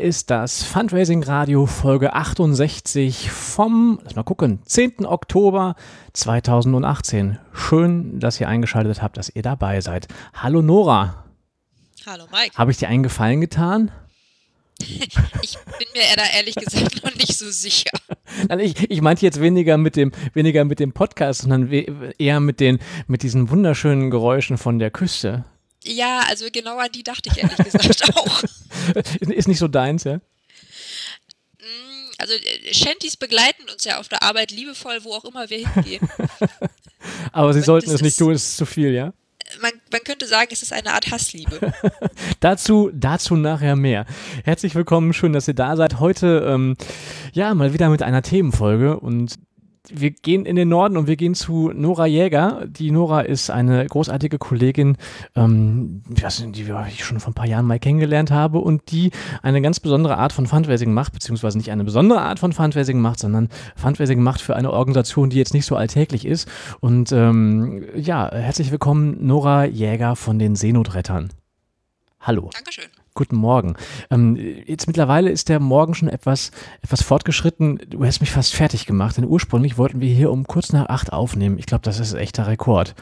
Ist das Fundraising Radio Folge 68 vom, lass mal gucken, 10. Oktober 2018. Schön, dass ihr eingeschaltet habt, dass ihr dabei seid. Hallo Nora. Hallo Mike. Habe ich dir einen Gefallen getan? ich bin mir da ehrlich gesagt noch nicht so sicher. Nein, ich, ich meinte jetzt weniger mit dem, weniger mit dem Podcast, sondern eher mit, den, mit diesen wunderschönen Geräuschen von der Küste. Ja, also genau an die dachte ich ehrlich gesagt auch. Ist nicht so deins, ja? Mm, also äh, Shanties begleiten uns ja auf der Arbeit liebevoll, wo auch immer wir hingehen. Aber sie Und sollten es nicht tun, es ist zu viel, ja? Man, man, könnte sagen, es ist eine Art Hassliebe. dazu, dazu nachher mehr. Herzlich willkommen, schön, dass ihr da seid. Heute, ähm, ja, mal wieder mit einer Themenfolge und wir gehen in den Norden und wir gehen zu Nora Jäger. Die Nora ist eine großartige Kollegin, ähm, die ich schon vor ein paar Jahren mal kennengelernt habe und die eine ganz besondere Art von Fundraising macht, beziehungsweise nicht eine besondere Art von Fundraising macht, sondern Fundraising macht für eine Organisation, die jetzt nicht so alltäglich ist. Und ähm, ja, herzlich willkommen, Nora Jäger von den Seenotrettern. Hallo. Dankeschön. Guten Morgen. Ähm, jetzt mittlerweile ist der Morgen schon etwas, etwas fortgeschritten. Du hast mich fast fertig gemacht, denn ursprünglich wollten wir hier um kurz nach acht aufnehmen. Ich glaube, das ist ein echter Rekord.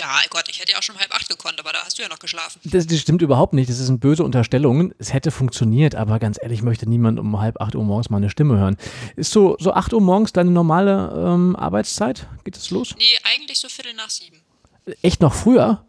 Ja, Gott, ich hätte ja auch schon um halb acht gekonnt, aber da hast du ja noch geschlafen. Das, das stimmt überhaupt nicht. Das ist eine böse Unterstellung. Es hätte funktioniert, aber ganz ehrlich, möchte niemand um halb acht Uhr morgens meine Stimme hören. Ist so, so acht Uhr morgens deine normale ähm, Arbeitszeit? Geht es los? Nee, eigentlich so Viertel nach sieben. Echt noch früher?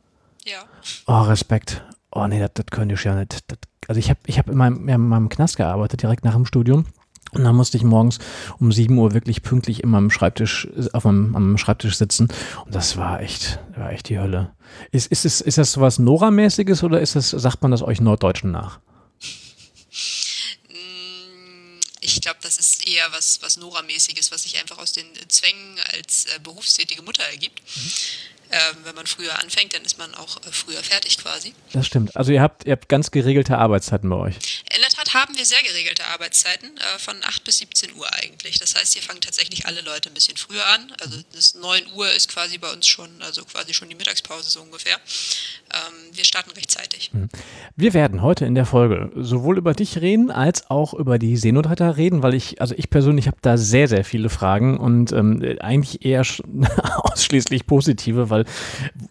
Ja. Oh, Respekt oh nee, das, das könnte ich ja nicht. Das, also ich habe ich hab in, meinem, in meinem Knast gearbeitet, direkt nach dem Studium. Und dann musste ich morgens um 7 Uhr wirklich pünktlich in meinem Schreibtisch, auf meinem, am Schreibtisch sitzen. Und das war echt, war echt die Hölle. Ist, ist, ist, ist das sowas Nora-mäßiges oder ist das, sagt man das euch Norddeutschen nach? Mm, ich glaube, das ist eher was, was Nora-mäßiges, was sich einfach aus den Zwängen als äh, berufstätige Mutter ergibt. Mhm. Ähm, wenn man früher anfängt, dann ist man auch äh, früher fertig quasi. Das stimmt. Also ihr habt, ihr habt ganz geregelte Arbeitszeiten bei euch. In der Tat haben wir sehr geregelte Arbeitszeiten, äh, von 8 bis 17 Uhr eigentlich. Das heißt, hier fangen tatsächlich alle Leute ein bisschen früher an. Also das 9 Uhr ist quasi bei uns schon, also quasi schon die Mittagspause so ungefähr. Ähm, wir starten rechtzeitig. Hm. Wir werden heute in der Folge sowohl über dich reden, als auch über die Seenotretter reden, weil ich, also ich persönlich habe da sehr, sehr viele Fragen und ähm, eigentlich eher ausschließlich positive, weil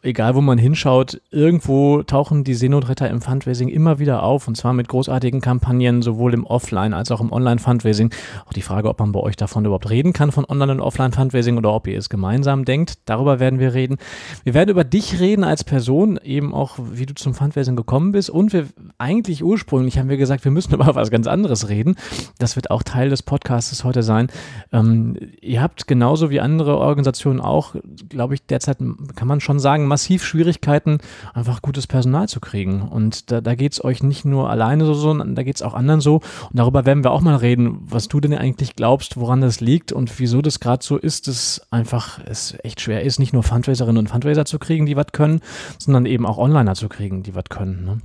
egal wo man hinschaut, irgendwo tauchen die Seenotretter im Fundraising immer wieder auf und zwar mit großartigen Kampagnen, sowohl im Offline- als auch im Online-Fundraising. Auch die Frage, ob man bei euch davon überhaupt reden kann, von Online- und Offline-Fundraising oder ob ihr es gemeinsam denkt, darüber werden wir reden. Wir werden über dich reden als Person, eben auch, wie du zum Fundraising gekommen bist und wir eigentlich ursprünglich haben wir gesagt, wir müssen über was ganz anderes reden. Das wird auch Teil des Podcasts heute sein. Ähm, ihr habt genauso wie andere Organisationen auch, glaube ich, derzeit kann man schon sagen, massiv Schwierigkeiten, einfach gutes Personal zu kriegen. Und da, da geht es euch nicht nur alleine so, sondern da geht es auch anderen so. Und darüber werden wir auch mal reden, was du denn eigentlich glaubst, woran das liegt und wieso das gerade so ist, dass einfach es echt schwer ist, nicht nur Fundraiserinnen und Fundraiser zu kriegen, die was können, sondern eben auch Onliner zu kriegen, die was können. Ne?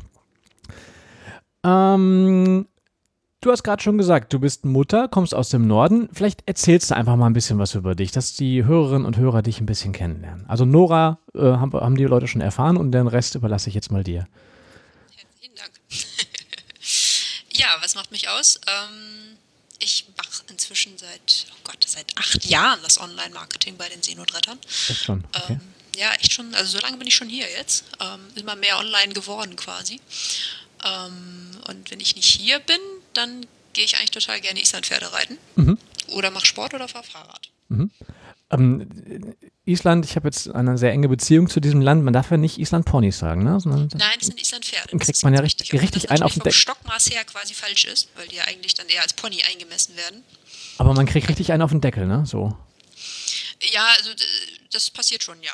Ähm, Du hast gerade schon gesagt, du bist Mutter, kommst aus dem Norden. Vielleicht erzählst du einfach mal ein bisschen was über dich, dass die Hörerinnen und Hörer dich ein bisschen kennenlernen. Also Nora äh, haben, haben, die Leute schon erfahren und den Rest überlasse ich jetzt mal dir. Herzlichen Dank. ja, was macht mich aus? Ähm, ich mache inzwischen seit, oh Gott, seit acht Jahren das Online-Marketing bei den Seenotrettern. Echt schon? Okay. Ähm, ja, echt schon. Also so lange bin ich schon hier jetzt. Ähm, immer mehr online geworden quasi. Ähm, und wenn ich nicht hier bin, dann gehe ich eigentlich total gerne Islandpferde reiten. Mhm. Oder mache Sport oder fahre Fahrrad. Mhm. Ähm, Island, ich habe jetzt eine sehr enge Beziehung zu diesem Land. Man darf ja nicht Island Ponys sagen, ne? Sondern Nein, das sind Island Pferde. Dann kriegt man ja richtig, richtig einen auf den Deckel. Stockmaß her quasi falsch ist, weil die ja eigentlich dann eher als Pony eingemessen werden. Aber man kriegt richtig einen auf den Deckel, ne? So. Ja, also das passiert schon, ja.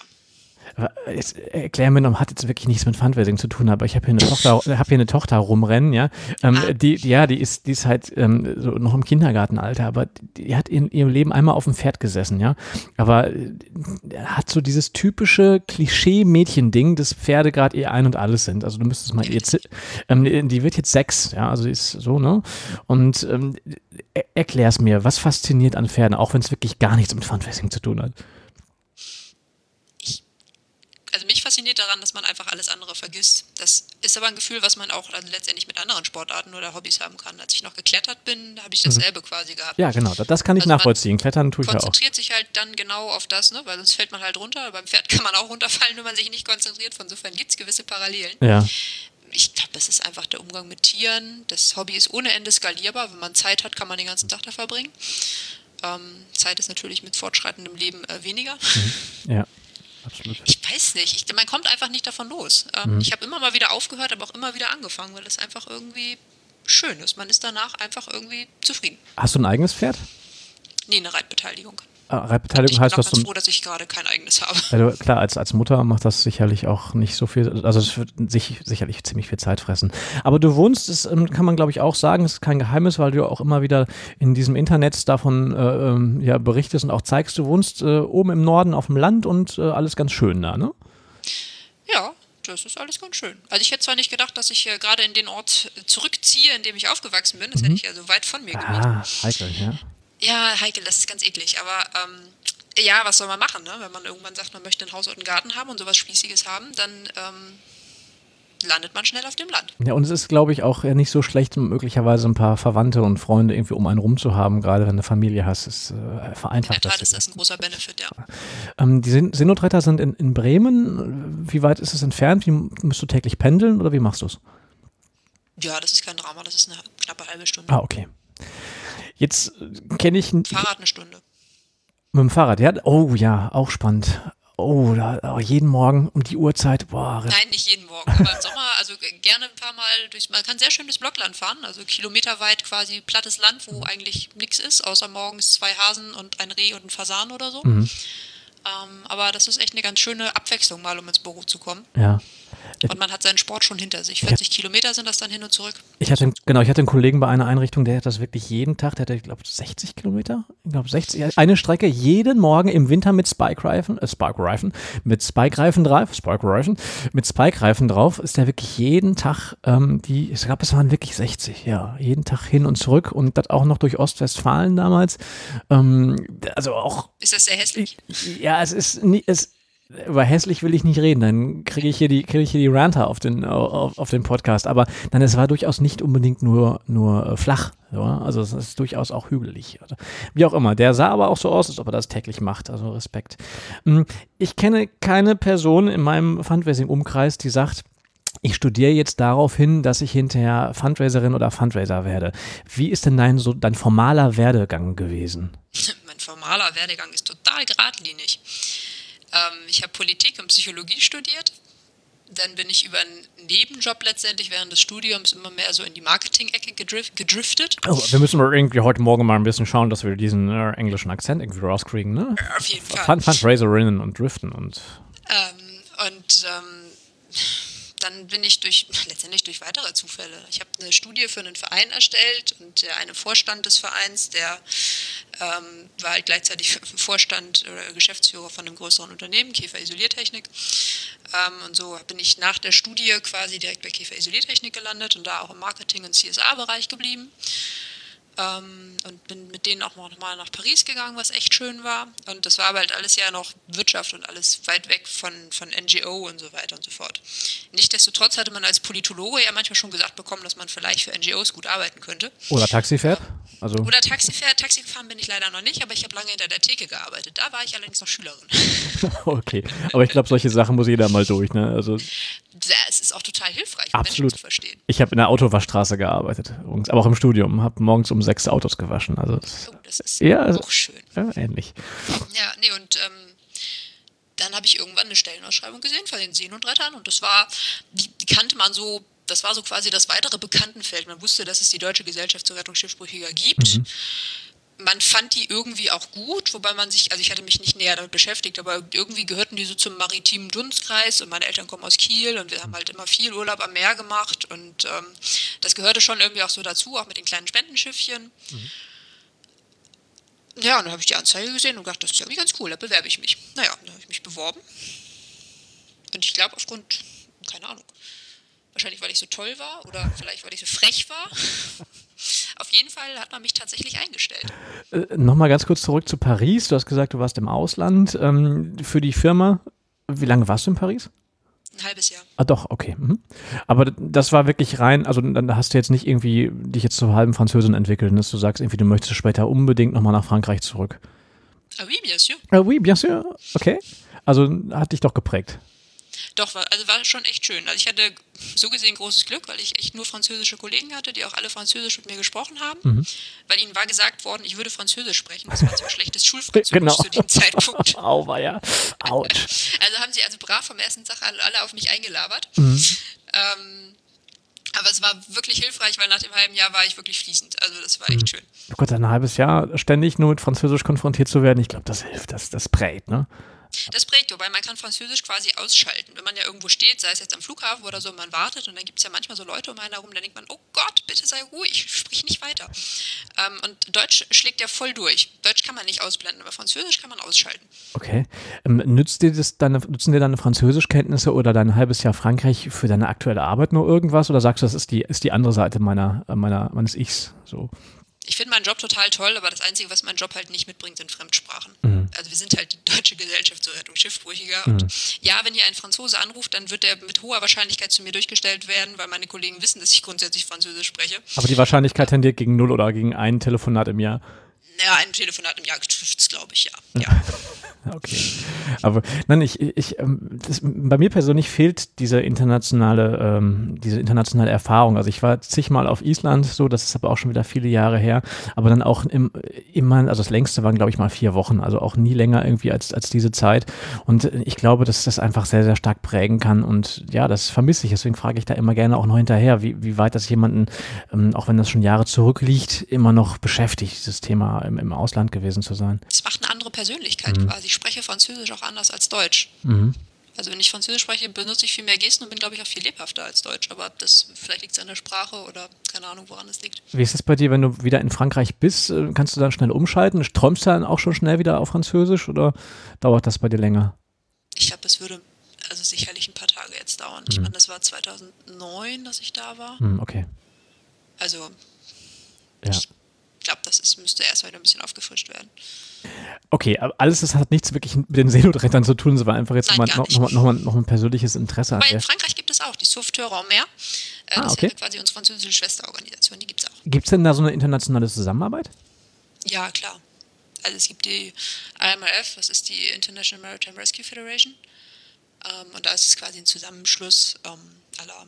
Jetzt erklär mir noch, hat jetzt wirklich nichts mit Fundraising zu tun, aber ich habe hier eine Tochter, habe hier eine Tochter rumrennen, ja. Ähm, ah. die, ja, die ist, die ist halt ähm, so noch im Kindergartenalter, aber die hat in ihrem Leben einmal auf dem Pferd gesessen, ja. Aber äh, hat so dieses typische Klischee-Mädchen-Ding, dass Pferde gerade ihr Ein und Alles sind. Also du müsstest mal ihr, ähm, die wird jetzt sechs, ja, also ist so, ne? Und ähm, erklär's mir, was fasziniert an Pferden, auch wenn es wirklich gar nichts mit Fundraising zu tun hat also mich fasziniert daran, dass man einfach alles andere vergisst. Das ist aber ein Gefühl, was man auch also letztendlich mit anderen Sportarten oder Hobbys haben kann. Als ich noch geklettert bin, habe ich dasselbe mhm. quasi gehabt. Ja, genau, das kann ich also nachvollziehen. Klettern tue ich ja auch. konzentriert sich halt dann genau auf das, ne? weil sonst fällt man halt runter. Beim Pferd kann man auch runterfallen, wenn man sich nicht konzentriert. Von insofern gibt es gewisse Parallelen. Ja. Ich glaube, das ist einfach der Umgang mit Tieren. Das Hobby ist ohne Ende skalierbar. Wenn man Zeit hat, kann man den ganzen Tag da verbringen. Ähm, Zeit ist natürlich mit fortschreitendem Leben äh, weniger. Mhm. Ja absolut. Ich weiß nicht. Ich, man kommt einfach nicht davon los. Ähm, mhm. Ich habe immer mal wieder aufgehört, aber auch immer wieder angefangen, weil es einfach irgendwie schön ist. Man ist danach einfach irgendwie zufrieden. Hast du ein eigenes Pferd? Nee, eine Reitbeteiligung. Ah, Reitbeteiligung heißt, dass du. Ich bin froh, dass ich gerade kein eigenes habe. Also klar, als, als Mutter macht das sicherlich auch nicht so viel, also es wird sich, sicherlich ziemlich viel Zeit fressen. Aber du wohnst, das ähm, kann man glaube ich auch sagen, es ist kein Geheimnis, weil du auch immer wieder in diesem Internet davon äh, ähm, ja, berichtest und auch zeigst, du wohnst äh, oben im Norden auf dem Land und äh, alles ganz schön da, ne? Ja, das ist alles ganz schön. Also ich hätte zwar nicht gedacht, dass ich äh, gerade in den Ort zurückziehe, in dem ich aufgewachsen bin. Das mhm. hätte ich ja so weit von mir gemietet. Ah, heikel, ja. Ja, heikel, das ist ganz eklig. Aber ähm, ja, was soll man machen, ne? wenn man irgendwann sagt, man möchte ein Haus und einen Garten haben und sowas Spießiges haben, dann ähm, landet man schnell auf dem Land. Ja, und es ist, glaube ich, auch nicht so schlecht, möglicherweise ein paar Verwandte und Freunde irgendwie um einen rum zu haben, gerade wenn du eine Familie hast. Es äh, vereinfacht In der Tat ist das ein großer Benefit, ja. Ähm, die Seenotretter sind in, in Bremen. Wie weit ist es entfernt? Wie, musst du täglich pendeln oder wie machst du es? Ja, das ist kein Drama, das ist eine knappe halbe Stunde. Ah, okay. Jetzt kenne ich. Fahrrad eine Stunde. Mit dem Fahrrad, ja? Oh ja, auch spannend. Oh, da, oh, jeden Morgen um die Uhrzeit. Boah. Nein, nicht jeden Morgen, aber im Sommer, also gerne ein paar Mal durch, man kann sehr schön durchs Blockland fahren, also kilometerweit quasi plattes Land, wo eigentlich nichts ist, außer morgens zwei Hasen und ein Reh und ein Fasan oder so. Mhm. Ähm, aber das ist echt eine ganz schöne Abwechslung, mal um ins Büro zu kommen. Ja. Und man hat seinen Sport schon hinter sich. 40 ja. Kilometer sind das dann hin und zurück. Ich hatte, genau, ich hatte einen Kollegen bei einer Einrichtung, der hat das wirklich jeden Tag, der hatte, ich glaube, 60 Kilometer. Ich glaube, 60, eine Strecke jeden Morgen im Winter mit Spike-Reifen, äh, Spike-Reifen, mit Spike-Reifen drauf, Spike-Reifen, mit Spike-Reifen drauf, ist der wirklich jeden Tag, ähm, die, ich glaube, es waren wirklich 60, ja, jeden Tag hin und zurück und das auch noch durch Ostwestfalen damals. Ähm, also auch. Ist das sehr hässlich? Ja, es ist, nie, es über hässlich will ich nicht reden, dann kriege ich hier die, kriege ich hier die Ranter auf den, auf, auf den Podcast. Aber nein, es war durchaus nicht unbedingt nur, nur äh, flach. Ja? Also es ist durchaus auch hügelig. Also, wie auch immer. Der sah aber auch so aus, als ob er das täglich macht. Also Respekt. Hm, ich kenne keine Person in meinem Fundraising-Umkreis, die sagt, ich studiere jetzt darauf hin, dass ich hinterher Fundraiserin oder Fundraiser werde. Wie ist denn dein, so, dein formaler Werdegang gewesen? mein formaler Werdegang ist total geradlinig. Ähm, ich habe Politik und Psychologie studiert. Dann bin ich über einen Nebenjob letztendlich während des Studiums immer mehr so in die Marketing-Ecke gedrift, gedriftet. Oh, wir müssen irgendwie heute Morgen mal ein bisschen schauen, dass wir diesen äh, englischen Akzent irgendwie rauskriegen, ne? Auf jeden Fall. Fund Fundraiserinnen und Driften und. Ähm, und ähm, dann bin ich durch, letztendlich durch weitere Zufälle. Ich habe eine Studie für einen Verein erstellt und der eine Vorstand des Vereins, der ähm, war halt gleichzeitig Vorstand oder Geschäftsführer von einem größeren Unternehmen, Käfer Isoliertechnik. Ähm, und so bin ich nach der Studie quasi direkt bei Käfer Isoliertechnik gelandet und da auch im Marketing- und CSA-Bereich geblieben. Ähm, und bin mit denen auch noch mal nach Paris gegangen, was echt schön war. Und das war aber halt alles ja noch Wirtschaft und alles weit weg von, von NGO und so weiter und so fort. Nichtsdestotrotz hatte man als Politologe ja manchmal schon gesagt bekommen, dass man vielleicht für NGOs gut arbeiten könnte. Oder Taxi fährt? Also Oder Taxi fährt. Taxi gefahren bin ich leider noch nicht, aber ich habe lange hinter der Theke gearbeitet. Da war ich allerdings noch Schülerin. okay, aber ich glaube, solche Sachen muss jeder mal durch. Ne? Also es ist auch total hilfreich, um Menschen zu verstehen. Ich habe in der Autowaschstraße gearbeitet, aber auch im Studium, habe morgens um sechs Autos gewaschen. Also das, oh, das ist ja, auch schön. Ja, ähnlich. Ja, nee, und ähm, dann habe ich irgendwann eine Stellenausschreibung gesehen von den Seenotrettern und das war, die, die kannte man so das war so quasi das weitere Bekanntenfeld. Man wusste, dass es die Deutsche Gesellschaft zur Rettung Schiffsbrüchiger gibt. Mhm man fand die irgendwie auch gut, wobei man sich, also ich hatte mich nicht näher damit beschäftigt, aber irgendwie gehörten die so zum maritimen Dunstkreis und meine Eltern kommen aus Kiel und wir haben halt immer viel Urlaub am Meer gemacht und ähm, das gehörte schon irgendwie auch so dazu, auch mit den kleinen Spendenschiffchen. Mhm. Ja, und dann habe ich die Anzeige gesehen und gedacht, das ist irgendwie ganz cool, da bewerbe ich mich. Naja, dann habe ich mich beworben. Und ich glaube, aufgrund, keine Ahnung, wahrscheinlich weil ich so toll war oder vielleicht weil ich so frech war. Auf jeden Fall hat man mich tatsächlich eingestellt. Äh, Nochmal ganz kurz zurück zu Paris. Du hast gesagt, du warst im Ausland ähm, für die Firma. Wie lange warst du in Paris? Ein halbes Jahr. Ah, doch, okay. Mhm. Aber das war wirklich rein, also dann hast du jetzt nicht irgendwie dich jetzt zur halben Französin entwickelt, dass du sagst, irgendwie, du möchtest später unbedingt nochmal nach Frankreich zurück. Ah oui, bien sûr. Ah oui, bien sûr. Okay. Also hat dich doch geprägt. Doch, war, also war schon echt schön. Also ich hatte so gesehen großes Glück, weil ich echt nur französische Kollegen hatte, die auch alle Französisch mit mir gesprochen haben. Mhm. Weil ihnen war gesagt worden, ich würde Französisch sprechen. Das war so ein schlechtes Schulfranzösisch genau. zu dem Zeitpunkt. Auweia. ja. Autsch. Also haben sie also brav vom ersten Tag alle auf mich eingelabert. Mhm. Ähm, aber es war wirklich hilfreich, weil nach dem halben Jahr war ich wirklich fließend. Also das war echt mhm. schön. Oh Gott, ein halbes Jahr ständig nur mit Französisch konfrontiert zu werden, ich glaube, das hilft, das, das prägt, ne? Das prägt, wobei man kann Französisch quasi ausschalten. Wenn man ja irgendwo steht, sei es jetzt am Flughafen oder so, und man wartet und dann gibt es ja manchmal so Leute um einen herum, dann denkt man, oh Gott, bitte sei ruhig, sprich nicht weiter. Ähm, und Deutsch schlägt ja voll durch. Deutsch kann man nicht ausblenden, aber Französisch kann man ausschalten. Okay. Ähm, nützt dir das deine, nützen dir deine Französischkenntnisse oder dein halbes Jahr Frankreich für deine aktuelle Arbeit nur irgendwas? Oder sagst du, das ist die, ist die andere Seite meiner, meiner, meines Ichs? So ich finde meinen Job total toll, aber das Einzige, was mein Job halt nicht mitbringt, sind Fremdsprachen. Mhm. Also wir sind halt die Deutsche Gesellschaft zur Rettung Schiffbrüchiger. Mhm. Und ja, wenn hier ein Franzose anruft, dann wird er mit hoher Wahrscheinlichkeit zu mir durchgestellt werden, weil meine Kollegen wissen, dass ich grundsätzlich Französisch spreche. Aber die Wahrscheinlichkeit tendiert gegen null oder gegen ein Telefonat im Jahr? Ja, ein Telefonat im Jahr trifft es, glaube ich, ja. Ja. Okay. Aber nein, ich, ich ähm, das, bei mir persönlich fehlt diese internationale, ähm, diese internationale Erfahrung. Also ich war zigmal auf Island, so, das ist aber auch schon wieder viele Jahre her. Aber dann auch im, immer, also das längste waren, glaube ich, mal vier Wochen, also auch nie länger irgendwie als, als diese Zeit. Und ich glaube, dass das einfach sehr, sehr stark prägen kann. Und ja, das vermisse ich. Deswegen frage ich da immer gerne auch noch hinterher, wie, wie weit das jemanden, ähm, auch wenn das schon Jahre zurückliegt, immer noch beschäftigt, dieses Thema im, im Ausland gewesen zu sein. Es macht eine andere Persönlichkeit mhm. quasi ich spreche Französisch auch anders als Deutsch. Mhm. Also wenn ich Französisch spreche, benutze ich viel mehr Gesten und bin, glaube ich, auch viel lebhafter als Deutsch. Aber das vielleicht liegt es an der Sprache oder keine Ahnung, woran es liegt. Wie ist es bei dir, wenn du wieder in Frankreich bist? Äh, kannst du dann schnell umschalten? Träumst du dann auch schon schnell wieder auf Französisch oder dauert das bei dir länger? Ich glaube, es würde also sicherlich ein paar Tage jetzt dauern. Mhm. Ich meine, das war 2009, dass ich da war. Mhm, okay. Also ja. ich glaube, das ist, müsste erst wieder ein bisschen aufgefrischt werden. Okay, aber alles das hat nichts wirklich mit den Seenotrettern zu tun, war einfach jetzt Nein, noch, noch, noch, noch, ein persönliches Interesse. Aber in Frankreich gibt es auch die Sauveteur en Mer. Äh, ah, das okay. ist ja quasi unsere französische Schwesterorganisation, die gibt es auch. Gibt es denn da so eine internationale Zusammenarbeit? Ja, klar. Also es gibt die IMRF, das ist die International Maritime Rescue Federation. Ähm, und da ist es quasi ein Zusammenschluss ähm, aller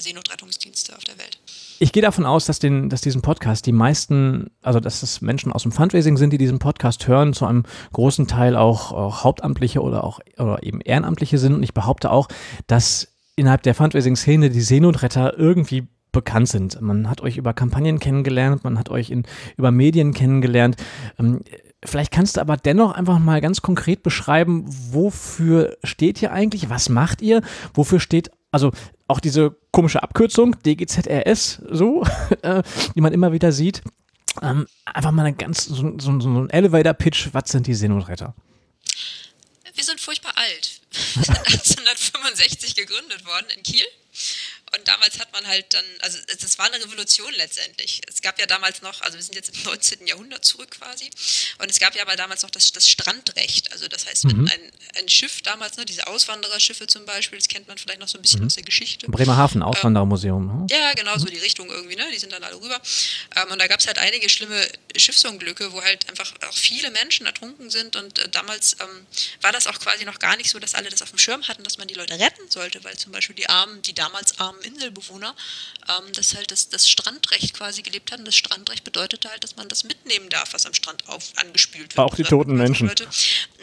Seenotrettungsdienste auf der Welt. Ich gehe davon aus, dass, den, dass diesen Podcast die meisten, also dass es Menschen aus dem Fundraising sind, die diesen Podcast hören, zu einem großen Teil auch, auch Hauptamtliche oder auch oder eben Ehrenamtliche sind. Und ich behaupte auch, dass innerhalb der Fundraising-Szene die Seenotretter irgendwie bekannt sind. Man hat euch über Kampagnen kennengelernt, man hat euch in, über Medien kennengelernt. Ähm, vielleicht kannst du aber dennoch einfach mal ganz konkret beschreiben, wofür steht ihr eigentlich? Was macht ihr? Wofür steht also auch diese komische Abkürzung, DGZRS, so, äh, die man immer wieder sieht. Ähm, einfach mal ein ganz, so, so, so ein Elevator-Pitch, was sind die Seenotretter? Wir sind furchtbar alt. Wir sind 1865 gegründet worden in Kiel. Und damals hat man halt dann, also das war eine Revolution letztendlich. Es gab ja damals noch, also wir sind jetzt im 19. Jahrhundert zurück quasi, und es gab ja aber damals noch das, das Strandrecht. Also das heißt, wenn mhm. ein, ein Schiff damals, ne, diese Auswandererschiffe zum Beispiel, das kennt man vielleicht noch so ein bisschen mhm. aus der Geschichte. Bremerhaven, Auswanderermuseum. Ähm, ja, genau, so die Richtung irgendwie, ne? Die sind dann alle rüber. Ähm, und da gab es halt einige schlimme Schiffsunglücke, wo halt einfach auch viele Menschen ertrunken sind. Und äh, damals ähm, war das auch quasi noch gar nicht so, dass alle das auf dem Schirm hatten, dass man die Leute retten sollte, weil zum Beispiel die armen, die damals armen Inselbewohner, ähm, das halt das, das Strandrecht quasi gelebt hatten. Das Strandrecht bedeutete halt, dass man das mitnehmen darf, was am Strand auf, angespült wird. Auch die toten Menschen. Leute,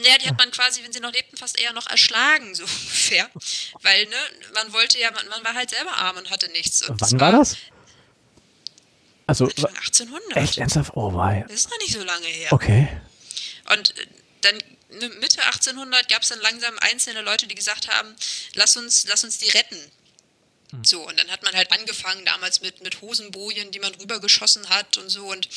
naja, die hat man quasi, wenn sie noch lebten, fast eher noch erschlagen, so ungefähr. Weil, ne, man wollte ja, man, man war halt selber arm und hatte nichts. Und Wann war, war das? Also, Anfang 1800. Echt ernsthaft? Oh, wei. Das ist noch nicht so lange her. Okay. Und äh, dann ne, Mitte 1800 gab es dann langsam einzelne Leute, die gesagt haben, lass uns, lass uns die retten. Hm. So, und dann hat man halt angefangen damals mit, mit Hosenbojen, die man rübergeschossen hat und so und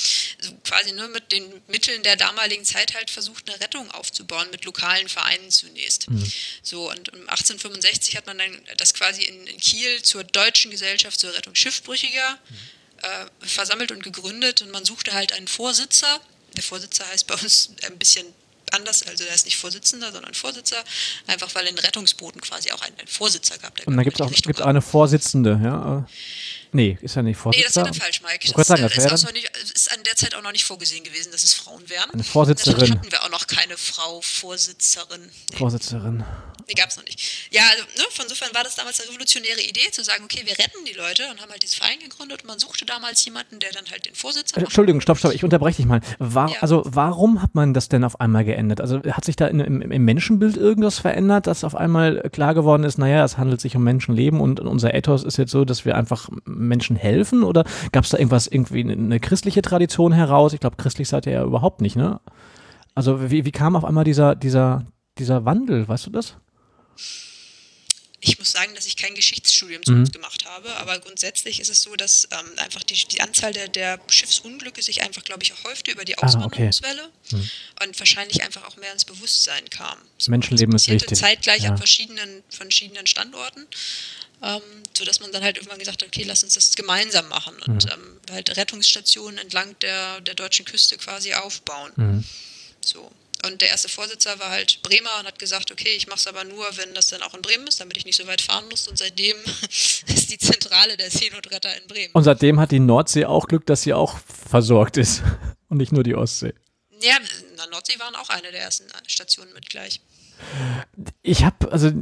so quasi nur mit den Mitteln der damaligen Zeit halt versucht, eine Rettung aufzubauen, mit lokalen Vereinen zunächst. Mhm. So, und 1865 hat man dann das quasi in, in, Kiel zur Deutschen Gesellschaft zur Rettung Schiffbrüchiger mhm äh, versammelt und gegründet und man suchte halt einen Vorsitzer. Der Vorsitzer heißt bei uns ein bisschen anders, also der ist nicht Vorsitzender, sondern Vorsitzer, einfach weil in Rettungsbooten quasi auch einen, einen Vorsitzer gab. und dann gibt es auch gibt's eine Vorsitzende, ja. Nee, ist ja nicht Vorsitzender. Nee, das ja dann falsch, Mike. Das, sagen, das ist, nicht, ist, an der Zeit auch noch nicht vorgesehen gewesen, dass es Frauen wären. Eine Vorsitzerin. Da hatten wir auch noch keine Frau Vorsitzerin. Nee. Vorsitzerin. Nee, gab es noch nicht. Ja, also, ne, von insofern war das damals eine revolutionäre Idee, zu sagen, okay, wir retten die Leute und haben halt diesen Verein gegründet und man suchte damals jemanden, der dann halt den Vorsitz macht. Entschuldigung, stopp, stopp, ich unterbreche dich mal. War, ja. Also warum hat man das denn auf einmal geändert? Also hat sich da in, im, im, Menschenbild irgendwas verändert, dass auf einmal klar geworden ist, naja, es handelt sich um Menschenleben und unser Ethos ist jetzt so, dass wir einfach Menschen helfen oder gab es da irgendwas, irgendwie eine christliche Tradition heraus? Ich glaube, christlich seid ihr ja überhaupt nicht, ne? Also wie, wie kam auf einmal dieser, dieser, dieser Wandel, weißt du das? Ich muss sagen, dass ich kein Geschichtsstudium zu uns mhm. gemacht habe, aber grundsätzlich ist es so, dass ähm, einfach die, die Anzahl der, der, Schiffsunglücke sich einfach, glaube ich, häufte über die Auswanderungswelle ah, okay. mhm. und wahrscheinlich einfach auch mehr ins Bewusstsein kam. So, Menschenleben ist wichtig. Zeitgleich ja. an verschiedenen, verschiedenen Standorten. Ähm, sodass man dann halt irgendwann gesagt hat, okay, lass uns das gemeinsam machen und mhm. ähm, halt Rettungsstationen entlang der, der deutschen Küste quasi aufbauen. Mhm. So. Und der erste Vorsitzer war halt Bremer und hat gesagt, okay, ich mache es aber nur, wenn das dann auch in Bremen ist, damit ich nicht so weit fahren muss. Und seitdem ist die Zentrale der Seenotretter in Bremen. Und seitdem hat die Nordsee auch Glück, dass sie auch versorgt ist und nicht nur die Ostsee. Ja, na, Nordsee waren auch eine der ersten Stationen mit gleich. Ich habe, also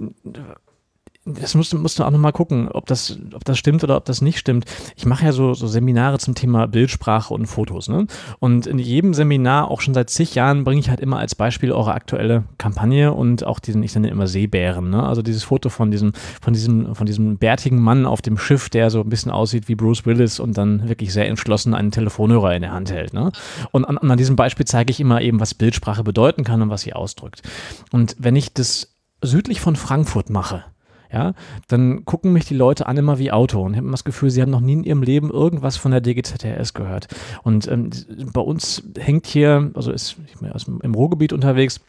das musst, musst du auch nochmal gucken, ob das, ob das stimmt oder ob das nicht stimmt. Ich mache ja so, so Seminare zum Thema Bildsprache und Fotos. Ne? Und in jedem Seminar, auch schon seit zig Jahren, bringe ich halt immer als Beispiel eure aktuelle Kampagne und auch diesen, ich nenne immer Seebären. Ne? Also dieses Foto von diesem, von diesem, von diesem bärtigen Mann auf dem Schiff, der so ein bisschen aussieht wie Bruce Willis und dann wirklich sehr entschlossen einen Telefonhörer in der Hand hält. Ne? Und an, an diesem Beispiel zeige ich immer eben, was Bildsprache bedeuten kann und was sie ausdrückt. Und wenn ich das südlich von Frankfurt mache, ja, dann gucken mich die Leute an immer wie Auto und ich habe immer das Gefühl, sie haben noch nie in ihrem Leben irgendwas von der DGZRS gehört. Und ähm, bei uns hängt hier, also ist ich bin aus, im Ruhrgebiet unterwegs,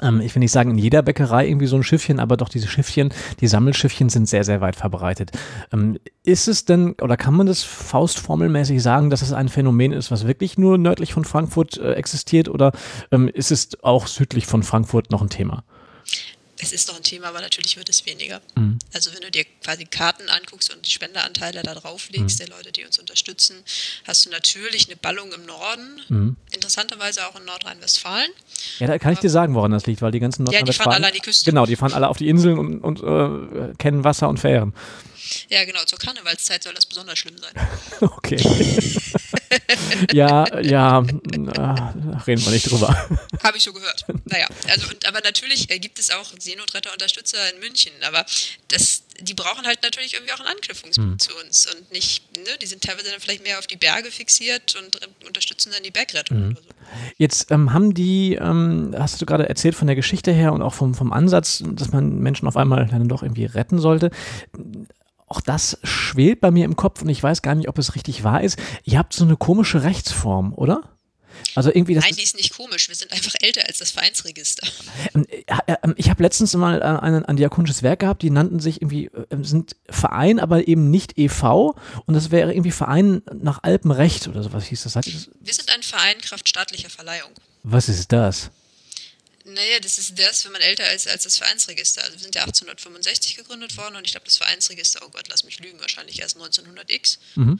ähm, ich will nicht sagen in jeder Bäckerei irgendwie so ein Schiffchen, aber doch diese Schiffchen, die Sammelschiffchen sind sehr, sehr weit verbreitet. Ähm, ist es denn, oder kann man das faustformelmäßig sagen, dass es ein Phänomen ist, was wirklich nur nördlich von Frankfurt äh, existiert oder ähm, ist es auch südlich von Frankfurt noch ein Thema? Es ist noch ein Thema, aber natürlich wird es weniger. Mhm. Also wenn du dir quasi Karten anguckst und die Spenderanteile da drauflegst, mhm. der Leute, die uns unterstützen, hast du natürlich eine Ballung im Norden, mhm. interessanterweise auch in Nordrhein-Westfalen. Ja, da kann ich dir sagen, woran das liegt, weil die ganzen Nordrhein-Westfalen... Ja, die fahren alle an die Küste. Genau, die fahren alle auf die Inseln und, und äh, kennen Wasser und Fähren. Ja, genau, zur Karnevalszeit soll das besonders schlimm sein. Okay. ja, ja, äh, reden wir nicht drüber. Habe ich so gehört. Naja, also, und, aber natürlich äh, gibt es auch Seenotretter-Unterstützer in München, aber das, die brauchen halt natürlich irgendwie auch einen Anknüpfungspunkt hm. zu uns und nicht, ne, die sind teilweise dann vielleicht mehr auf die Berge fixiert und unterstützen dann die Bergrettung hm. oder so. Jetzt ähm, haben die, ähm, hast du gerade erzählt von der Geschichte her und auch vom, vom Ansatz, dass man Menschen auf einmal dann doch irgendwie retten sollte auch das schwelt bei mir im Kopf und ich weiß gar nicht, ob es richtig wahr ist. Ihr habt so eine komische Rechtsform, oder? Also irgendwie das Nein, die ist nicht komisch. Wir sind einfach älter als das Vereinsregister. Ähm, äh, ähm, ich habe letztens mal äh, ein, ein diakonisches Werk gehabt, die nannten sich irgendwie, äh, sind Verein, aber eben nicht e.V. Und das wäre irgendwie Verein nach Alpenrecht oder sowas hieß das. Wir sind ein Verein kraft staatlicher Verleihung. Was ist das? Naja, das ist das, wenn man älter ist als das Vereinsregister. Also wir sind ja 1865 gegründet worden und ich glaube, das Vereinsregister, oh Gott, lass mich lügen, wahrscheinlich erst 1900x. Mhm.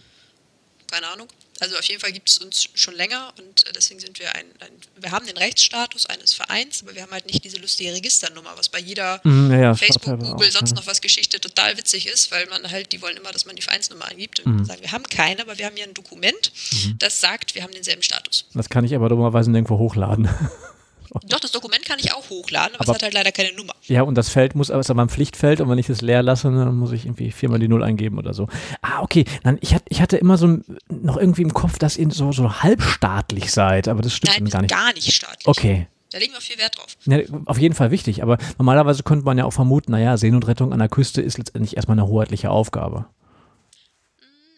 keine Ahnung. Also auf jeden Fall gibt es uns schon länger und äh, deswegen sind wir ein, ein, wir haben den Rechtsstatus eines Vereins, aber wir haben halt nicht diese lustige Registernummer, was bei jeder Mhm, ja, Facebook, Google, auch, sonst ja. noch was Geschichte total witzig ist, weil man halt, die wollen immer, dass man die Vereinsnummer angibt und Mhm. sagen, wir haben keine, aber wir haben hier ein Dokument, das sagt, wir haben denselben Status. Das kann ich aber dummerweise nirgendwo hochladen. Doch, das Dokument kann ich auch hochladen, aber, Aber- es hat halt leider keine Nummer. Ja, und das Feld muss, aber ist aber ein Pflichtfeld und wenn ich das leer lasse, dann muss ich irgendwie viermal die Null eingeben oder so. Ah, okay. Dann, ich, hatte, ich hatte immer so noch irgendwie im Kopf, dass ihr so, so halbstaatlich seid, aber das stimmt Nein, gar nicht. gar nicht staatlich. Okay. Da legen wir viel Wert drauf. Ja, auf jeden Fall wichtig, aber normalerweise könnte man ja auch vermuten, naja, Seenotrettung an der Küste ist letztendlich erstmal eine hoheitliche Aufgabe.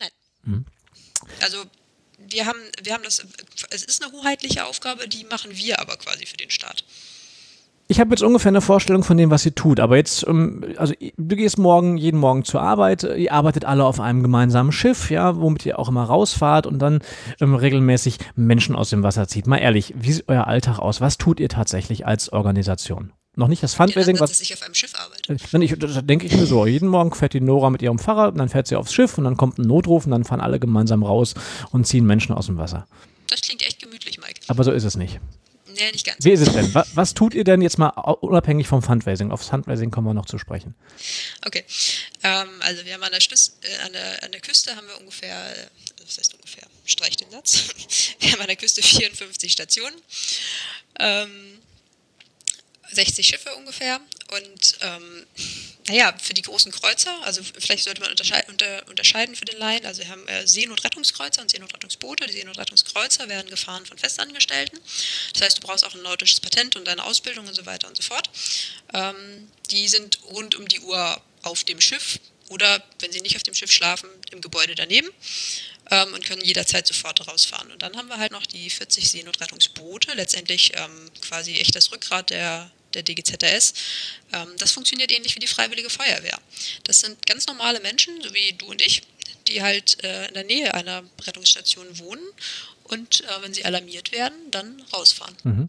Nein. Mhm. Also wir haben, wir haben das, es ist eine hoheitliche Aufgabe, die machen wir aber quasi für den Staat. Ich habe jetzt ungefähr eine Vorstellung von dem, was ihr tut, aber jetzt, ähm, also du gehst morgen, jeden Morgen zur Arbeit, ihr arbeitet alle auf einem gemeinsamen Schiff, ja, womit ihr auch immer rausfahrt und dann ähm, regelmäßig Menschen aus dem Wasser zieht. Mal ehrlich, wie sieht euer Alltag aus? Was tut ihr tatsächlich als Organisation? Noch nicht das Fundraising, was dass ich auf einem Schiff arbeite. Dann ich, das denke ich mir so, jeden Morgen fährt die Nora mit ihrem Fahrrad und dann fährt sie aufs Schiff und dann kommt ein Notruf und dann fahren alle gemeinsam raus und ziehen Menschen aus dem Wasser. Das klingt echt gemütlich, Mike. Aber so ist es nicht. Nee, nicht ganz. Wie ist es denn? Was, was tut ihr denn jetzt mal unabhängig vom Fundraising? Aufs Fundraising kommen wir noch zu sprechen. Okay. Ähm, also wir haben an der, Stüss, äh, an, der, an der Küste haben wir ungefähr, äh, was heißt ungefähr, streich den Satz. Wir haben an der Küste 54 Stationen, ähm, 60 Schiffe ungefähr und ähm, naja, für die großen Kreuzer, also vielleicht sollte man unterscheiden, unter, unterscheiden für den Laien, also wir haben äh, Seenotrettungskreuzer und Seenotrettungsboote. Die Seenotrettungskreuzer werden gefahren von Festangestellten. Das heißt, du brauchst auch ein nautisches Patent und deine Ausbildung und so weiter und so fort. Ähm, die sind rund um die Uhr auf dem Schiff oder, wenn sie nicht auf dem Schiff schlafen, im Gebäude daneben ähm, und können jederzeit sofort rausfahren. Und dann haben wir halt noch die 40 Seenotrettungsboote, letztendlich ähm, quasi echt das Rückgrat der, der DGZS. Ähm, das funktioniert ähnlich wie die Freiwillige Feuerwehr. Das sind ganz normale Menschen, so wie du und ich, die halt äh, in der Nähe einer Rettungsstation wohnen und äh, wenn sie alarmiert werden, dann rausfahren. Mhm.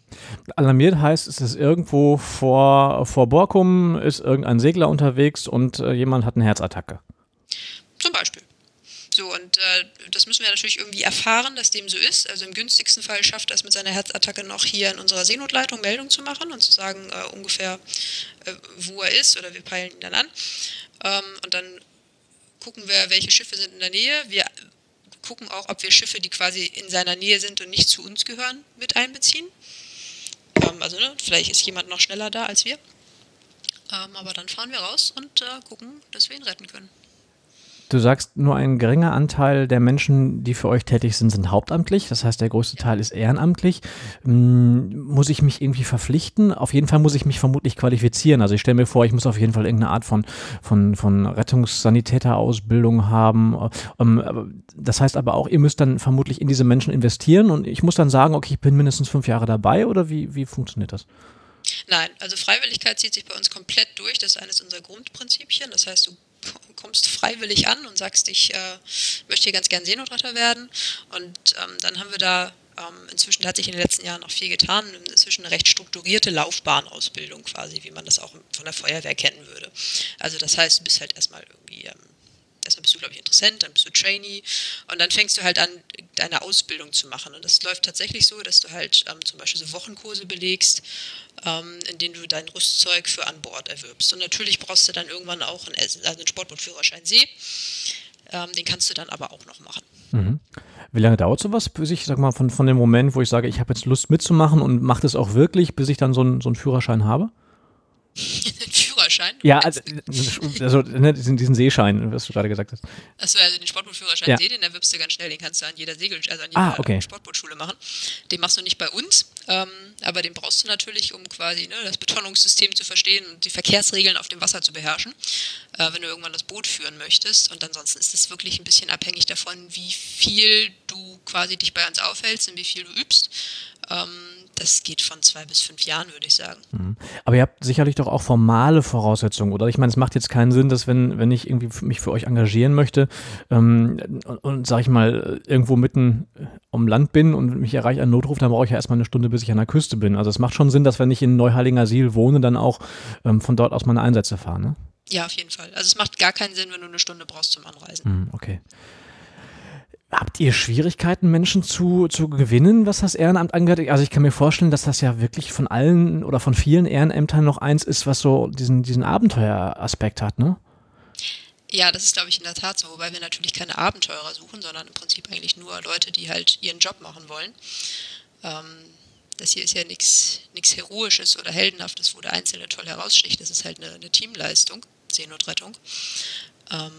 Alarmiert heißt, es ist irgendwo vor, vor Borkum, ist irgendein Segler unterwegs und äh, jemand hat eine Herzattacke. So, und äh, das müssen wir natürlich irgendwie erfahren, dass dem so ist. Also im günstigsten Fall schafft er es mit seiner Herzattacke noch hier in unserer Seenotleitung Meldung zu machen und zu sagen äh, ungefähr, äh, wo er ist oder wir peilen ihn dann an. Ähm, und dann gucken wir, welche Schiffe sind in der Nähe. Wir gucken auch, ob wir Schiffe, die quasi in seiner Nähe sind und nicht zu uns gehören, mit einbeziehen. Ähm, also ne, vielleicht ist jemand noch schneller da als wir. Ähm, aber dann fahren wir raus und äh, gucken, dass wir ihn retten können. Du sagst, nur ein geringer Anteil der Menschen, die für euch tätig sind, sind hauptamtlich. Das heißt, der größte Teil ist ehrenamtlich. Hm, muss ich mich irgendwie verpflichten? Auf jeden Fall muss ich mich vermutlich qualifizieren. Also ich stelle mir vor, ich muss auf jeden Fall irgendeine Art von, von, von Rettungssanitäterausbildung haben. Ähm, das heißt aber auch, ihr müsst dann vermutlich in diese Menschen investieren und ich muss dann sagen, okay, ich bin mindestens fünf Jahre dabei oder wie, wie funktioniert das? Nein, also Freiwilligkeit zieht sich bei uns komplett durch. Das ist eines unserer Grundprinzipien. Das heißt, du kommst freiwillig an und sagst, ich äh, möchte hier ganz gern Seenotretter werden. Und ähm, dann haben wir da ähm, inzwischen, hat sich in den letzten Jahren noch viel getan, inzwischen eine recht strukturierte Laufbahnausbildung quasi, wie man das auch von der Feuerwehr kennen würde. Also das heißt, du bist halt erstmal irgendwie ähm, erstmal bist du, glaube ich, Interessent, dann bist du Trainee und dann fängst du halt an, deine Ausbildung zu machen. Und das läuft tatsächlich so, dass du halt ähm, zum Beispiel so Wochenkurse belegst, ähm, in denen du dein Rüstzeug für an Bord erwirbst. Und natürlich brauchst du dann irgendwann auch einen, also einen Sportbootführerschein See. Ähm, den kannst du dann aber auch noch machen. Mhm. Wie lange dauert sowas, bis ich, sag mal, von, von dem Moment, wo ich sage, ich habe jetzt Lust mitzumachen und mache das auch wirklich, bis ich dann so, einen so einen Führerschein habe? Ja, also, also ne, diesen, diesen Seeschein, was du gerade gesagt hast. Achso, also den Sportbootführerschein Ja. See, den erwirbst du ganz schnell, den kannst du an jeder Segel, also an jeder Ah, okay. Sportbootschule machen. Den machst du nicht bei uns, ähm, aber den brauchst du natürlich, um quasi ne, das Betonungssystem zu verstehen und die Verkehrsregeln auf dem Wasser zu beherrschen, äh, wenn du irgendwann das Boot führen möchtest. Und ansonsten ist es wirklich ein bisschen abhängig davon, wie viel du quasi dich bei uns aufhältst und wie viel du übst. Ähm, das geht von zwei bis fünf Jahren, würde ich sagen. Mhm. Aber ihr habt sicherlich doch auch formale Voraussetzungen, oder? Ich meine, es macht jetzt keinen Sinn, dass wenn, wenn ich irgendwie mich für euch engagieren möchte ähm, und, und sag ich mal, irgendwo mitten äh, am Land bin und mich erreicht ein Notruf, dann brauche ich ja erstmal eine Stunde, bis ich an der Küste bin. Also es macht schon Sinn, dass wenn ich in Neuheilinger-Siel wohne, dann auch ähm, von dort aus meine Einsätze fahre, ne? Ja, auf jeden Fall. Also es macht gar keinen Sinn, wenn du eine Stunde brauchst zum Anreisen. Hm, okay. Habt ihr Schwierigkeiten, Menschen zu, zu gewinnen, was das Ehrenamt angeht? Also ich kann mir vorstellen, dass das ja wirklich von allen oder von vielen Ehrenämtern noch eins ist, was so diesen, diesen Abenteueraspekt hat, ne? Ja, das ist, glaube ich, in der Tat so, wobei wir natürlich keine Abenteurer suchen, sondern im Prinzip eigentlich nur Leute, die halt ihren Job machen wollen. Ähm, das hier ist ja nichts Heroisches oder Heldenhaftes, wo der Einzelne toll heraussticht. Das ist halt eine, eine Teamleistung, Seenotrettung. Ähm,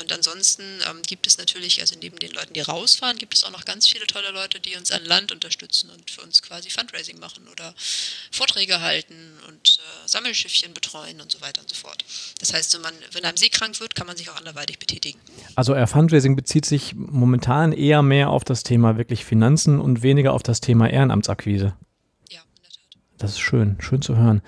und ansonsten ähm, gibt es natürlich, also neben den Leuten, die rausfahren, gibt es auch noch ganz viele tolle Leute, die uns an Land unterstützen und für uns quasi Fundraising machen oder Vorträge halten und äh, Sammelschiffchen betreuen und so weiter und so fort. Das heißt, wenn, man, wenn einem seekrank wird, kann man sich auch anderweitig betätigen. Also euer Fundraising bezieht sich momentan eher mehr auf das Thema wirklich Finanzen und weniger auf das Thema Ehrenamtsakquise. Ja, in der Tat. Das ist schön, schön zu hören.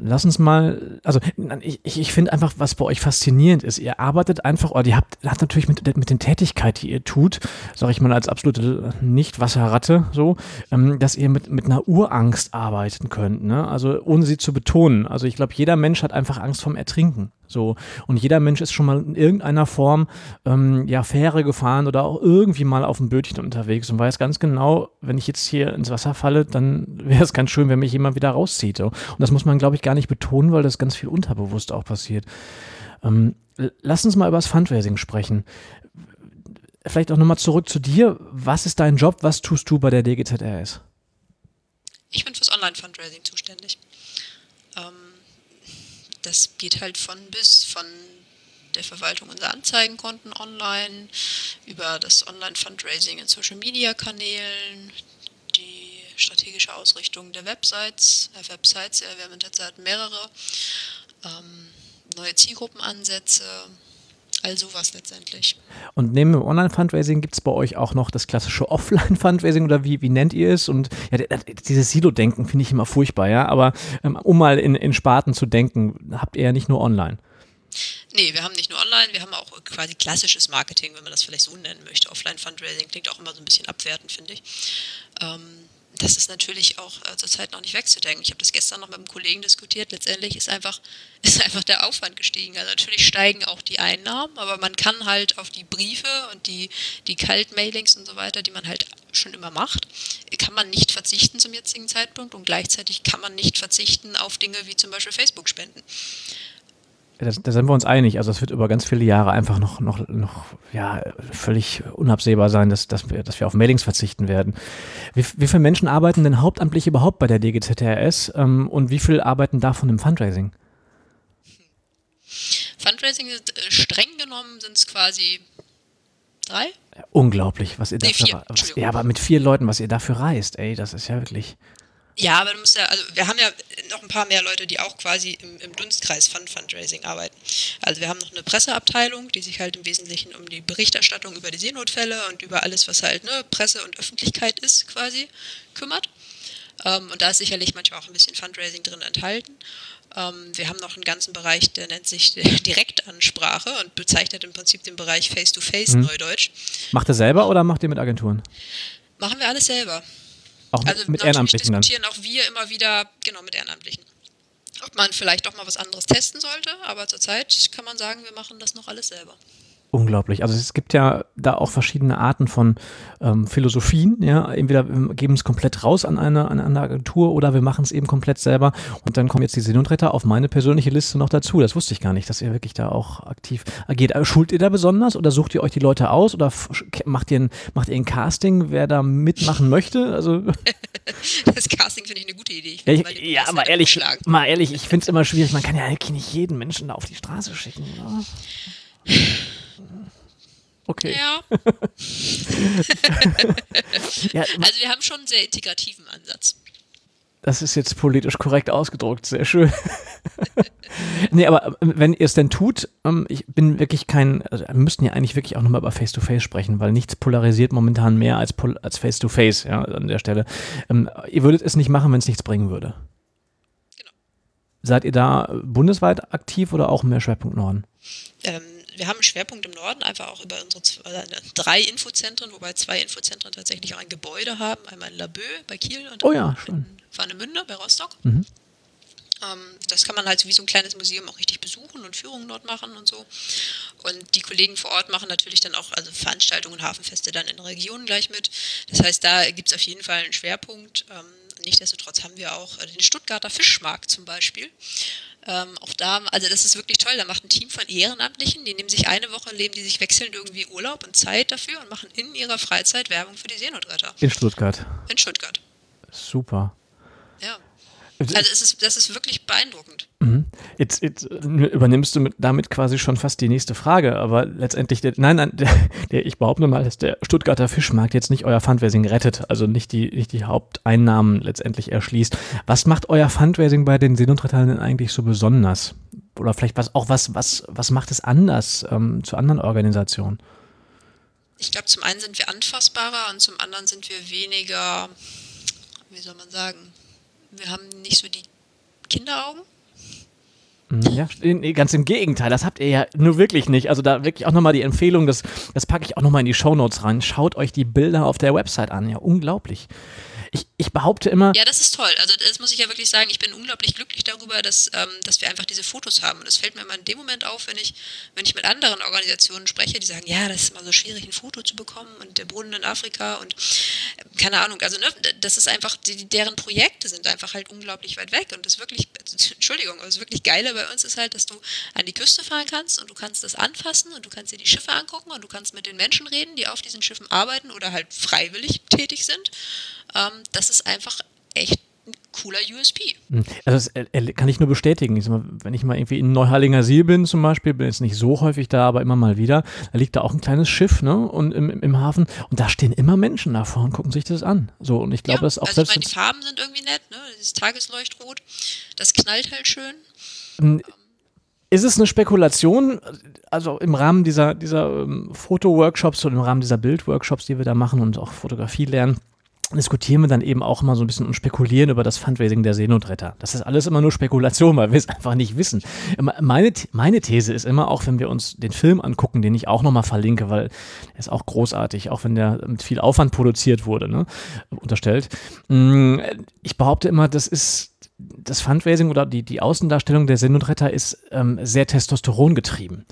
Lass uns mal, also ich, ich finde einfach, was bei euch faszinierend ist, ihr arbeitet einfach, oder ihr habt, habt natürlich mit, mit den Tätigkeiten, die ihr tut, sage ich mal als absolute Nicht-Wasserratte, so, ähm, dass ihr mit, mit einer Urangst arbeiten könnt, ne? also ohne sie zu betonen. Also ich glaube, jeder Mensch hat einfach Angst vom Ertrinken. So. Und jeder Mensch ist schon mal in irgendeiner Form ähm, ja, Fähre gefahren oder auch irgendwie mal auf dem Bötchen unterwegs und weiß ganz genau, wenn ich jetzt hier ins Wasser falle, dann wäre es ganz schön, wenn mich jemand wieder rauszieht. So. Und das muss man, glaube ich, gar nicht betonen, weil das ganz viel unterbewusst auch passiert. Ähm, lass uns mal über das Fundraising sprechen. Vielleicht auch nochmal zurück zu dir. Was ist dein Job? Was tust du bei der DGZRS? Ich bin fürs Online-Fundraising zuständig. Das geht halt von bis, von der Verwaltung unserer Anzeigenkonten online, über das Online-Fundraising in Social-Media-Kanälen, die strategische Ausrichtung der Websites, äh, Websites, wir haben derzeit mehrere, ähm, neue Zielgruppenansätze, All sowas letztendlich. Und neben dem Online-Fundraising gibt es bei euch auch noch das klassische Offline-Fundraising oder wie, wie nennt ihr es? Und ja, dieses Silo-Denken finde ich immer furchtbar, ja. Aber ähm, um mal in, in Sparten zu denken, habt ihr ja nicht nur online. Nee, wir haben nicht nur online, wir haben auch quasi klassisches Marketing, wenn man das vielleicht so nennen möchte. Offline-Fundraising klingt auch immer so ein bisschen abwertend, finde ich. Ähm, das ist natürlich auch äh, zurzeit noch nicht wegzudenken. Ich habe das gestern noch mit einem Kollegen diskutiert. Letztendlich ist einfach, ist einfach der Aufwand gestiegen. Also natürlich steigen auch die Einnahmen, aber man kann halt auf die Briefe und die, die Kaltmailings und so weiter, die man halt schon immer macht, kann man nicht verzichten zum jetzigen Zeitpunkt und gleichzeitig kann man nicht verzichten auf Dinge wie zum Beispiel Facebook-Spenden. Da, da, sind wir uns einig. Also es wird über ganz viele Jahre einfach noch, noch, noch ja, völlig unabsehbar sein, dass, dass, wir, dass wir auf Mailings verzichten werden. Wie, wie viele Menschen arbeiten denn hauptamtlich überhaupt bei der DGZRS ähm, und wie viel arbeiten davon im Fundraising? Fundraising, äh, streng genommen sind es quasi drei. Ja, unglaublich, was ihr nee, dafür, was, ja, aber mit vier Leuten, was ihr dafür reist, ey, das ist ja wirklich. Ja, aber du musst ja, also wir haben ja noch ein paar mehr Leute, die auch quasi im, im Dunstkreis Fund Fundraising arbeiten. Also wir haben noch eine Presseabteilung, die sich halt im Wesentlichen um die Berichterstattung über die Seenotfälle und über alles, was halt ne, Presse und Öffentlichkeit ist, quasi kümmert. Ähm, und da ist sicherlich manchmal auch ein bisschen Fundraising drin enthalten. Ähm, wir haben noch einen ganzen Bereich, der nennt sich Direktansprache und bezeichnet im Prinzip den Bereich Face-to-Face, -face, mhm. Neudeutsch. Macht ihr selber oder macht ihr mit Agenturen? Machen wir alles selber. Auch also mit Ehrenamtlichen dann? diskutieren auch wir immer wieder, genau, mit Ehrenamtlichen. Ob man vielleicht doch mal was anderes testen sollte, aber zurzeit kann man sagen, wir machen das noch alles selber. Unglaublich. Also es gibt ja da auch verschiedene Arten von ähm, Philosophien. Ja, entweder wir geben es komplett raus an eine, an eine Agentur oder wir machen es eben komplett selber. Und dann kommen jetzt die Seenotretter auf meine persönliche Liste noch dazu. Das wusste ich gar nicht, dass ihr wirklich da auch aktiv agiert. Äh, schult ihr da besonders oder sucht ihr euch die Leute aus oder macht ihr ein, macht ihr ein Casting, wer da mitmachen möchte? Also das Casting finde ich eine gute Idee. Ja, ich, ja mal ehrlich, mal ehrlich, ich finde es immer schwierig. Man kann ja nicht jeden Menschen da auf die Straße schicken. Oder? Okay. Ja. ja. Also wir haben schon einen sehr integrativen Ansatz. Das ist jetzt politisch korrekt ausgedrückt, sehr schön. nee, aber äh, wenn ihr es denn tut, ähm, ich bin wirklich kein, also wir müssten ja eigentlich wirklich auch nochmal über Face-to-Face -face sprechen, weil nichts polarisiert momentan mehr als, als Face-to-Face, -face, ja, an der Stelle. Ähm, ihr würdet es nicht machen, wenn es nichts bringen würde. Genau. Seid ihr da bundesweit aktiv oder auch mehr Schwerpunkt Norden? Ähm, wir haben einen Schwerpunkt im Norden, einfach auch über unsere zwei, äh, drei Infozentren, wobei zwei Infozentren tatsächlich auch ein Gebäude haben. Einmal in Laboe bei Kiel und oh ja, in Warnemünde bei Rostock. Mhm. Ähm, das kann man halt wie so ein kleines Museum auch richtig besuchen und Führungen dort machen und so. Und die Kollegen vor Ort machen natürlich dann auch also Veranstaltungen, Hafenfeste dann in der Region gleich mit. Das heißt, da gibt es auf jeden Fall einen Schwerpunkt. Ähm, nichtsdestotrotz haben wir auch den Stuttgarter Fischmarkt zum Beispiel. Ähm, auch da, also das ist wirklich toll. Da macht ein Team von Ehrenamtlichen, die nehmen sich eine Woche, leben die sich wechselnd irgendwie Urlaub und Zeit dafür und machen in ihrer Freizeit Werbung für die Seenotretter. In Stuttgart. In Stuttgart. Super. Ja. Also es ist, das ist wirklich beeindruckend. Mhm. Jetzt, jetzt, übernimmst du mit, damit quasi schon fast die nächste Frage, aber letztendlich, der, nein, nein, der, der, ich behaupte mal, dass der Stuttgarter Fischmarkt jetzt nicht euer Fundraising rettet, also nicht die, nicht die Haupteinnahmen letztendlich erschließt. Was macht euer Fundraising bei den Seenotrettern denn eigentlich so besonders? Oder vielleicht was auch was, was, was macht es anders ähm, zu anderen Organisationen? Ich glaube, zum einen sind wir anfassbarer und zum anderen sind wir weniger, wie soll man sagen, wir haben nicht so die Kinderaugen. Mhm, ja, ganz im Gegenteil, das habt ihr ja nur wirklich nicht. Also da wirklich auch nochmal die Empfehlung, das, das packe ich auch nochmal in die Shownotes rein. Schaut euch die Bilder auf der Website an, ja, unglaublich ich, ich behaupte immer. Ja, das ist toll. Also das muss ich ja wirklich sagen. Ich bin unglaublich glücklich darüber, dass, ähm, dass wir einfach diese Fotos haben. Und es fällt mir immer in dem Moment auf, wenn ich, wenn ich mit anderen Organisationen spreche, die sagen, ja, das ist immer so schwierig, ein Foto zu bekommen und der Brunnen in Afrika und äh, keine Ahnung. Also ne, das ist einfach, die, deren Projekte sind einfach halt unglaublich weit weg. Und das wirklich, Entschuldigung, aber das wirklich Geile bei uns ist halt, dass du an die Küste fahren kannst und du kannst das anfassen und du kannst dir die Schiffe angucken und du kannst mit den Menschen reden, die auf diesen Schiffen arbeiten oder halt freiwillig tätig sind. Ähm, das ist einfach echt ein cooler USP. Hm. Also das kann ich nur bestätigen. Ich mal, wenn ich mal irgendwie in Neuharlinger See bin zum Beispiel, bin jetzt nicht so häufig da, aber immer mal wieder, da liegt da auch ein kleines Schiff ne, und im, im Hafen und da stehen immer Menschen davor und gucken sich das an. So und ich glaube, ja, das auch also selbst. Ich meine, die Farben sind irgendwie nett, ne? Dieses Tagesleuchtrot, das knallt halt schön. Hm, ist es eine Spekulation, also im Rahmen dieser, dieser ähm, Fotoworkshops und im Rahmen dieser Bildworkshops, die wir da machen und auch Fotografie lernen, diskutieren wir dann eben auch immer so ein bisschen und spekulieren über das Fundraising der Seenotretter. Das ist alles immer nur Spekulation, weil wir es einfach nicht wissen. Meine, meine These ist immer, auch wenn wir uns den Film angucken, den ich auch nochmal verlinke, weil er ist auch großartig, auch wenn der mit viel Aufwand produziert wurde, ne, unterstellt. Mm, ich behaupte immer, das ist das Fundraising oder die, die Außendarstellung der Seenotretter ist ähm, sehr Testosteron getrieben.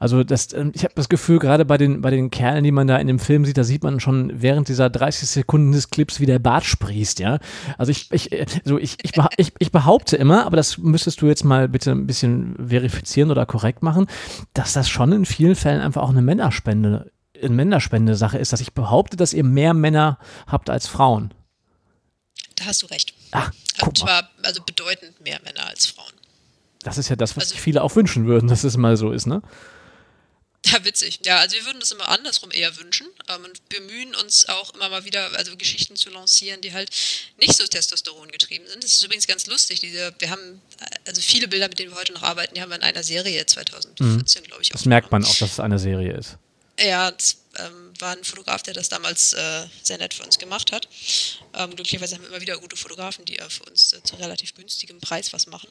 Also das, ähm, ich habe das Gefühl, gerade bei den, bei den Kerlen, die man da in dem Film sieht, da sieht man schon während dieser 30 Sekunden des Clips, wie der Bart sprießt, ja. Also ich, ich, also ich, ich, ich, ich behaupte immer, aber das müsstest du jetzt mal bitte ein bisschen verifizieren oder korrekt machen, dass das schon in vielen Fällen einfach auch eine Männerspende, eine Männerspende-Sache ist, dass ich behaupte, dass ihr mehr Männer habt als Frauen. Da hast du recht. Guck Und zwar also bedeutend mehr Männer als Frauen. Das ist ja das, was also, sich viele auch wünschen würden, dass es mal so ist, ne? Ja, witzig. Ja, also wir würden das immer andersrum eher wünschen ähm, und bemühen uns auch immer mal wieder, also Geschichten zu lancieren, die halt nicht so Testosteron getrieben sind. Das ist übrigens ganz lustig. Diese, wir haben, also viele Bilder, mit denen wir heute noch arbeiten, die haben wir in einer Serie 2014, mhm. glaube ich. Das merkt man auch, dass es eine Serie ist. Ja, das ähm, war ein Fotograf, der das damals äh, sehr nett für uns gemacht hat. Ähm, glücklicherweise haben wir immer wieder gute Fotografen, die äh, für uns äh, zu relativ günstigem Preis was machen.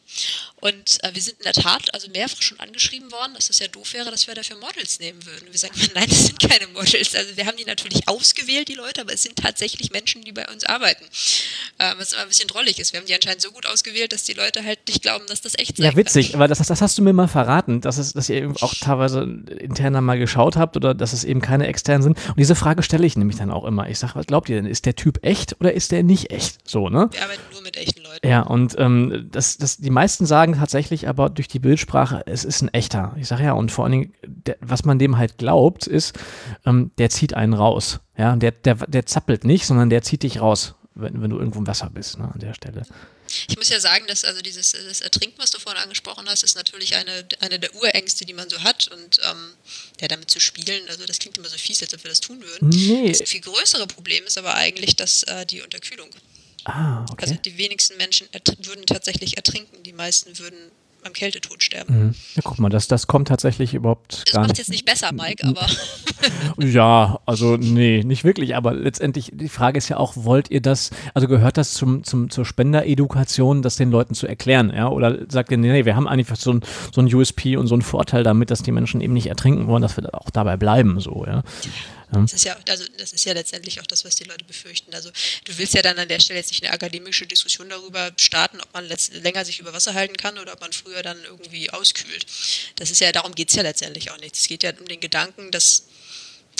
Und äh, wir sind in der Tat also mehrfach schon angeschrieben worden, dass es ja doof wäre, dass wir dafür Models nehmen würden. Wir sagen, nein, das sind keine Models. Also wir haben die natürlich ausgewählt, die Leute, aber es sind tatsächlich Menschen, die bei uns arbeiten. Ähm, was immer ein bisschen drollig ist. Wir haben die anscheinend so gut ausgewählt, dass die Leute halt nicht glauben, dass das echt ist. Ja, witzig, kann. aber das, das hast du mir mal verraten, dass, es, dass ihr auch teilweise interner mal geschaut habt oder dass es eben keine externen sind. Und diese Frage stelle ich nämlich dann auch immer. Ich sage, was glaubt ihr denn? Ist der Typ echt oder ist der nicht echt? So, ne? Wir arbeiten nur mit echten Leuten. Ja, und ähm, das, das, die meisten sagen tatsächlich aber durch die Bildsprache, es ist ein echter. Ich sage ja, und vor allen Dingen, der, was man dem halt glaubt, ist, ähm, der zieht einen raus. Ja, der, der, der zappelt nicht, sondern der zieht dich raus, wenn, wenn du irgendwo im Wasser bist, ne, an der Stelle. Ich muss ja sagen, dass also dieses das Ertrinken, was du vorhin angesprochen hast, ist natürlich eine, eine der Urängste, die man so hat. Und ähm, ja, damit zu spielen, also das klingt immer so fies, als ob wir das tun würden. Nee. Das viel größere Problem ist aber eigentlich, dass äh, die Unterkühlung. Ah, okay. Also die wenigsten Menschen würden tatsächlich ertrinken, die meisten würden am Kältetod sterben. Mhm. Ja, guck mal, das, das kommt tatsächlich überhaupt das gar nicht. Das macht jetzt nicht besser, Mike, aber. ja, also nee, nicht wirklich. Aber letztendlich, die Frage ist ja auch, wollt ihr das, also gehört das zum, zum, zur Spenderedukation, das den Leuten zu erklären? Ja? Oder sagt ihr, nee, wir haben eigentlich so ein, so ein USP und so einen Vorteil damit, dass die Menschen eben nicht ertrinken wollen, dass wir auch dabei bleiben, so, ja. Das ist ja, also das ist ja letztendlich auch das, was die Leute befürchten. Also du willst ja dann an der Stelle jetzt nicht eine akademische Diskussion darüber starten, ob man länger sich über Wasser halten kann oder ob man früher dann irgendwie auskühlt. Das ist ja, darum geht es ja letztendlich auch nicht. Es geht ja um den Gedanken, dass,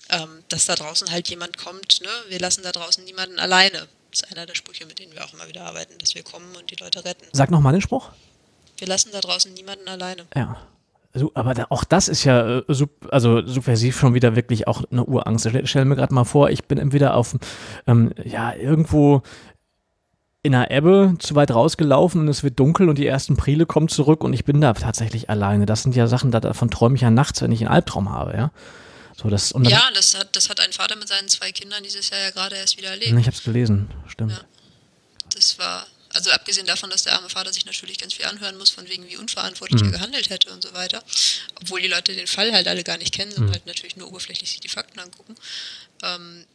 ähm, dass da draußen halt jemand kommt, ne? wir lassen da draußen niemanden alleine. Das ist einer der Sprüche, mit denen wir auch immer wieder arbeiten, dass wir kommen und die Leute retten. Sag nochmal den Spruch. Wir lassen da draußen niemanden alleine. Ja. Aber da, auch das ist ja äh, sub, also subversiv schon wieder wirklich auch eine Urangst. Ich stell mir gerade mal vor, ich bin entweder auf ähm, ja irgendwo in einer Ebbe zu weit rausgelaufen und es wird dunkel und die ersten Prile kommen zurück und ich bin da tatsächlich alleine. Das sind ja Sachen, davon träume ich ja nachts, wenn ich einen Albtraum habe, ja. So, das, und ja, das hat, das hat ein Vater mit seinen zwei Kindern dieses Jahr ja gerade erst wieder erlebt. Ich habe es gelesen, stimmt. Ja. Das war, also abgesehen davon, dass der arme Vater sich natürlich ganz viel anhören muss, von wegen wie unverantwortlich mhm. er gehandelt hätte und so weiter. Obwohl die Leute den Fall halt alle gar nicht kennen und mhm. halt natürlich nur oberflächlich sich die Fakten angucken. Ähm,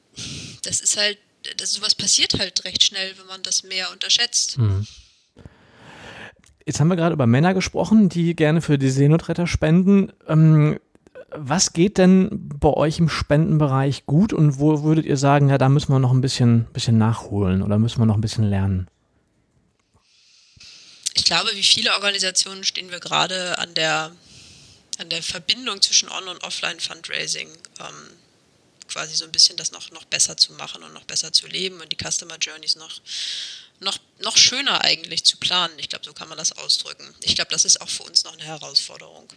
das ist halt, das, sowas passiert halt recht schnell, wenn man das mehr unterschätzt. Mhm. Jetzt haben wir gerade über Männer gesprochen, die gerne für die Seenotretter spenden. Ähm, was geht denn bei euch im Spendenbereich gut und wo würdet ihr sagen, ja, da müssen wir noch ein bisschen, bisschen nachholen oder müssen wir noch ein bisschen lernen? Ich glaube, wie viele Organisationen stehen wir gerade an der, an der Verbindung zwischen On- und Offline-Fundraising, ähm, quasi so ein bisschen das noch, noch besser zu machen und noch besser zu leben und die Customer Journeys noch, noch, noch schöner eigentlich zu planen. Ich glaube, so kann man das ausdrücken. Ich glaube, das ist auch für uns noch eine Herausforderung.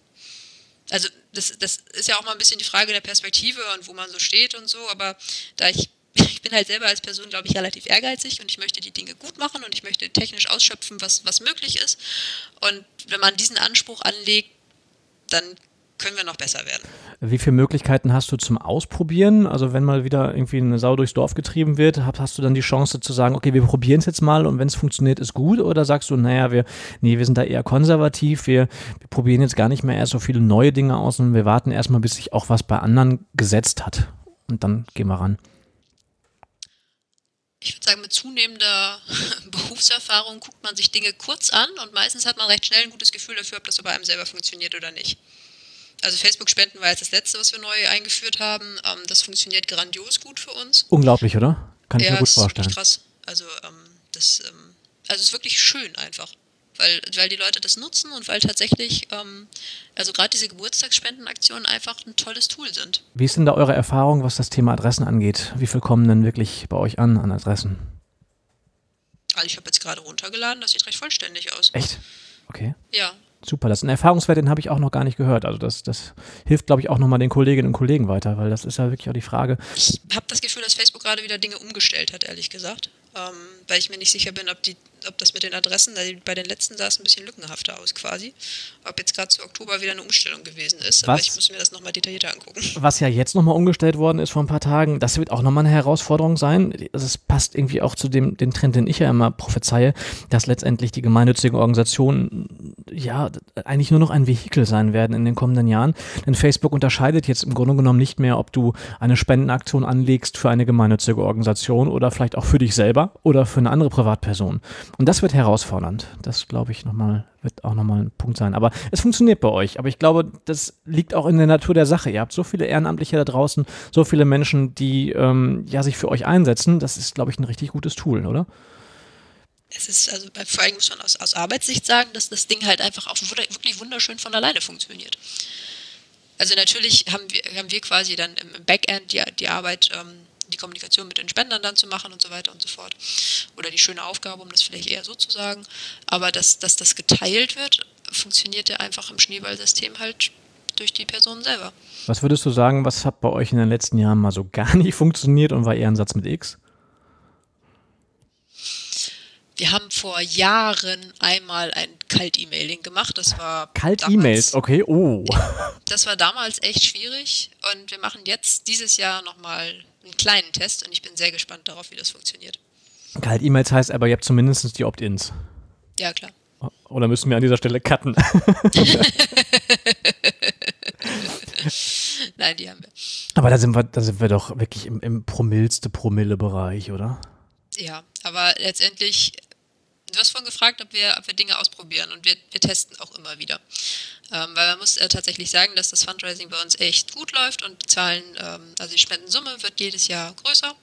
Also das, das ist ja auch mal ein bisschen die Frage der Perspektive und wo man so steht und so, aber da ich ich bin halt selber als Person, glaube ich, relativ ehrgeizig und ich möchte die Dinge gut machen und ich möchte technisch ausschöpfen, was, was möglich ist. Und wenn man diesen Anspruch anlegt, dann können wir noch besser werden. Wie viele Möglichkeiten hast du zum Ausprobieren? Also wenn mal wieder irgendwie eine Sau durchs Dorf getrieben wird, hast du dann die Chance zu sagen, okay, wir probieren es jetzt mal und wenn es funktioniert, ist gut? Oder sagst du, naja, wir, nee, wir sind da eher konservativ, wir, wir probieren jetzt gar nicht mehr erst so viele neue Dinge aus und wir warten erstmal, bis sich auch was bei anderen gesetzt hat. Und dann gehen wir ran ich würde sagen, mit zunehmender Berufserfahrung guckt man sich Dinge kurz an und meistens hat man recht schnell ein gutes Gefühl dafür, ob das so bei einem selber funktioniert oder nicht. Also Facebook-Spenden war jetzt das letzte, was wir neu eingeführt haben. Ähm, das funktioniert grandios gut für uns. Unglaublich, oder? Kann ich ja, mir gut vorstellen. Ist krass. Also ähm, das, ähm, also es ist wirklich schön einfach weil, weil die Leute das nutzen und weil tatsächlich, ähm, also gerade diese Geburtstagsspendenaktionen einfach ein tolles Tool sind. Wie ist denn da eure Erfahrung, was das Thema Adressen angeht? Wie viel kommen denn wirklich bei euch an an Adressen? Also ich habe jetzt gerade runtergeladen, das sieht recht vollständig aus. Echt? Okay. Ja. Super, das ist ein Erfahrungswert, den habe ich auch noch gar nicht gehört. Also das, das hilft, glaube ich, auch nochmal den Kolleginnen und Kollegen weiter, weil das ist ja wirklich auch die Frage. Ich habe das Gefühl, dass Facebook gerade wieder Dinge umgestellt hat, ehrlich gesagt. Ähm, weil ich mir nicht sicher bin, ob die ob das mit den Adressen, bei den letzten sah es ein bisschen lückenhafter aus quasi. Ob jetzt gerade zu Oktober wieder eine Umstellung gewesen ist. Was, aber ich muss mir das nochmal detaillierter angucken. Was ja jetzt nochmal umgestellt worden ist vor ein paar Tagen, das wird auch nochmal eine Herausforderung sein. Also es passt irgendwie auch zu dem den Trend, den ich ja immer prophezeie, dass letztendlich die gemeinnützigen Organisationen ja eigentlich nur noch ein Vehikel sein werden in den kommenden Jahren. Denn Facebook unterscheidet jetzt im Grunde genommen nicht mehr, ob du eine Spendenaktion anlegst für eine gemeinnützige Organisation oder vielleicht auch für dich selber oder für eine andere Privatperson. Und das wird herausfordernd. Das, glaube ich, nochmal, wird auch nochmal ein Punkt sein. Aber es funktioniert bei euch. Aber ich glaube, das liegt auch in der Natur der Sache. Ihr habt so viele Ehrenamtliche da draußen, so viele Menschen, die ähm, ja, sich für euch einsetzen. Das ist, glaube ich, ein richtig gutes Tool, oder? es ist, also vor allem muss man aus, aus Arbeitssicht sagen, dass das Ding halt einfach auch wirklich wunderschön von alleine funktioniert. Also natürlich haben wir, haben wir quasi dann im Backend die, die Arbeit ähm, die Kommunikation mit den Spendern dann zu machen und so weiter und so fort. Oder die schöne Aufgabe, um das vielleicht eher so zu sagen. Aber dass, dass das geteilt wird, funktioniert ja einfach im Schneeballsystem halt durch die Person selber. Was würdest du sagen, was hat bei euch in den letzten Jahren mal so gar nicht funktioniert und war eher ein Satz mit X? Wir haben vor Jahren einmal ein Kalt-E-Mailing gemacht. Das war Kalt-E-Mails, okay, oh. Das war damals echt schwierig und wir machen jetzt dieses Jahr nochmal einen kleinen Test und ich bin sehr gespannt darauf, wie das funktioniert. Kalt-E-Mails heißt aber, ihr habt zumindest die Opt-ins. Ja, klar. Oder müssen wir an dieser Stelle cutten? Nein, die haben wir. Aber da sind wir, da sind wir doch wirklich im, im promillste Promille-Bereich, oder? Ja, aber letztendlich Du hast vorhin gefragt, ob wir, ob wir Dinge ausprobieren und wir, wir testen auch immer wieder. Ähm, weil man muss äh, tatsächlich sagen, dass das Fundraising bei uns echt gut läuft und die Zahlen, ähm, also die Spendensumme wird jedes Jahr größer.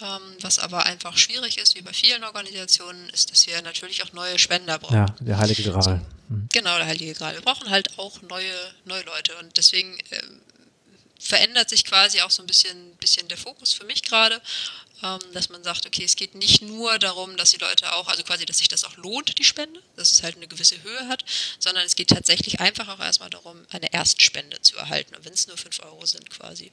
Ähm, was aber einfach schwierig ist, wie bei vielen Organisationen, ist, dass wir natürlich auch neue Spender brauchen. Ja, der heilige Gral. So, mhm. Genau, der heilige Gral. Wir brauchen halt auch neue, neue Leute und deswegen ähm, verändert sich quasi auch so ein bisschen, bisschen der Fokus für mich gerade, ähm, dass man sagt, okay, es geht nicht nur darum, dass die Leute auch, also quasi, dass sich das auch lohnt, die Spende, dass es halt eine gewisse Höhe hat, sondern es geht tatsächlich einfach auch erstmal darum, eine Erstspende zu erhalten, und wenn es nur 5 Euro sind quasi.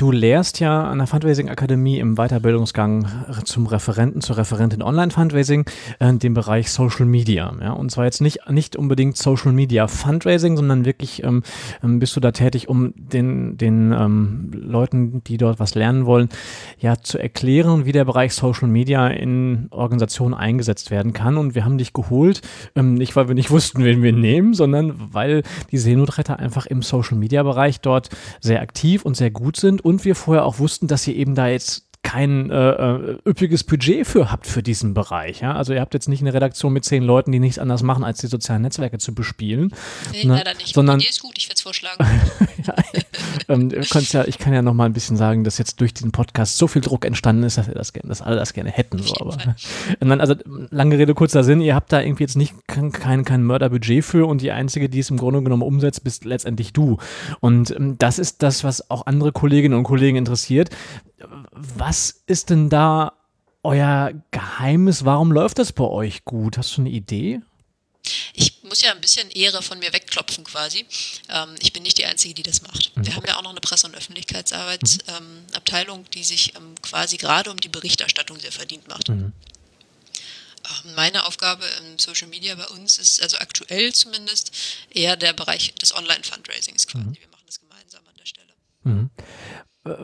Du lehrst ja an der Fundraising Akademie im Weiterbildungsgang zum Referenten, zur Referentin Online Fundraising, äh, den Bereich Social Media. Ja? Und zwar jetzt nicht, nicht unbedingt Social Media Fundraising, sondern wirklich ähm, ähm, bist du da tätig, um den, den ähm, Leuten, die dort was lernen wollen, ja zu erklären, wie der Bereich Social Media in Organisationen eingesetzt werden kann. Und wir haben dich geholt, ähm, nicht weil wir nicht wussten, wen wir nehmen, sondern weil die Seenotretter einfach im Social Media Bereich dort sehr aktiv und sehr gut sind und wir vorher auch wussten, dass ihr eben da jetzt kein äh, äh, üppiges Budget für habt für diesen Bereich. Ja? Also ihr habt jetzt nicht eine Redaktion mit zehn Leuten, die nichts anderes machen, als die sozialen Netzwerke zu bespielen. Nee, ne? leider nicht. Sondern, Idee ist gut, ich werde es vorschlagen. ja, ähm, ja, ich kann ja noch mal ein bisschen sagen, dass jetzt durch diesen Podcast so viel Druck entstanden ist, dass wir das gerne, dass alle das gerne hätten. So, aber, dann, also lange Rede, kurzer Sinn, ihr habt da irgendwie jetzt nicht kein, kein, kein Mörderbudget für und die einzige, die es im Grunde genommen umsetzt, bist letztendlich du. Und ähm, das ist das, was auch andere Kolleginnen und Kollegen interessiert was ist denn da euer Geheimnis? Warum läuft das bei euch gut? Hast du eine Idee? Ich muss ja ein bisschen Ehre von mir wegklopfen quasi. Ähm, ich bin nicht die Einzige, die das macht. Mhm. Wir haben ja auch noch eine Presse- und Öffentlichkeitsarbeitsabteilung, mhm. ähm, die sich ähm, quasi gerade um die Berichterstattung sehr verdient macht. Mhm. Ähm, meine Aufgabe im Social Media bei uns ist, also aktuell zumindest, eher der Bereich des Online-Fundraisings quasi. Mhm. Wir machen das gemeinsam an der Stelle.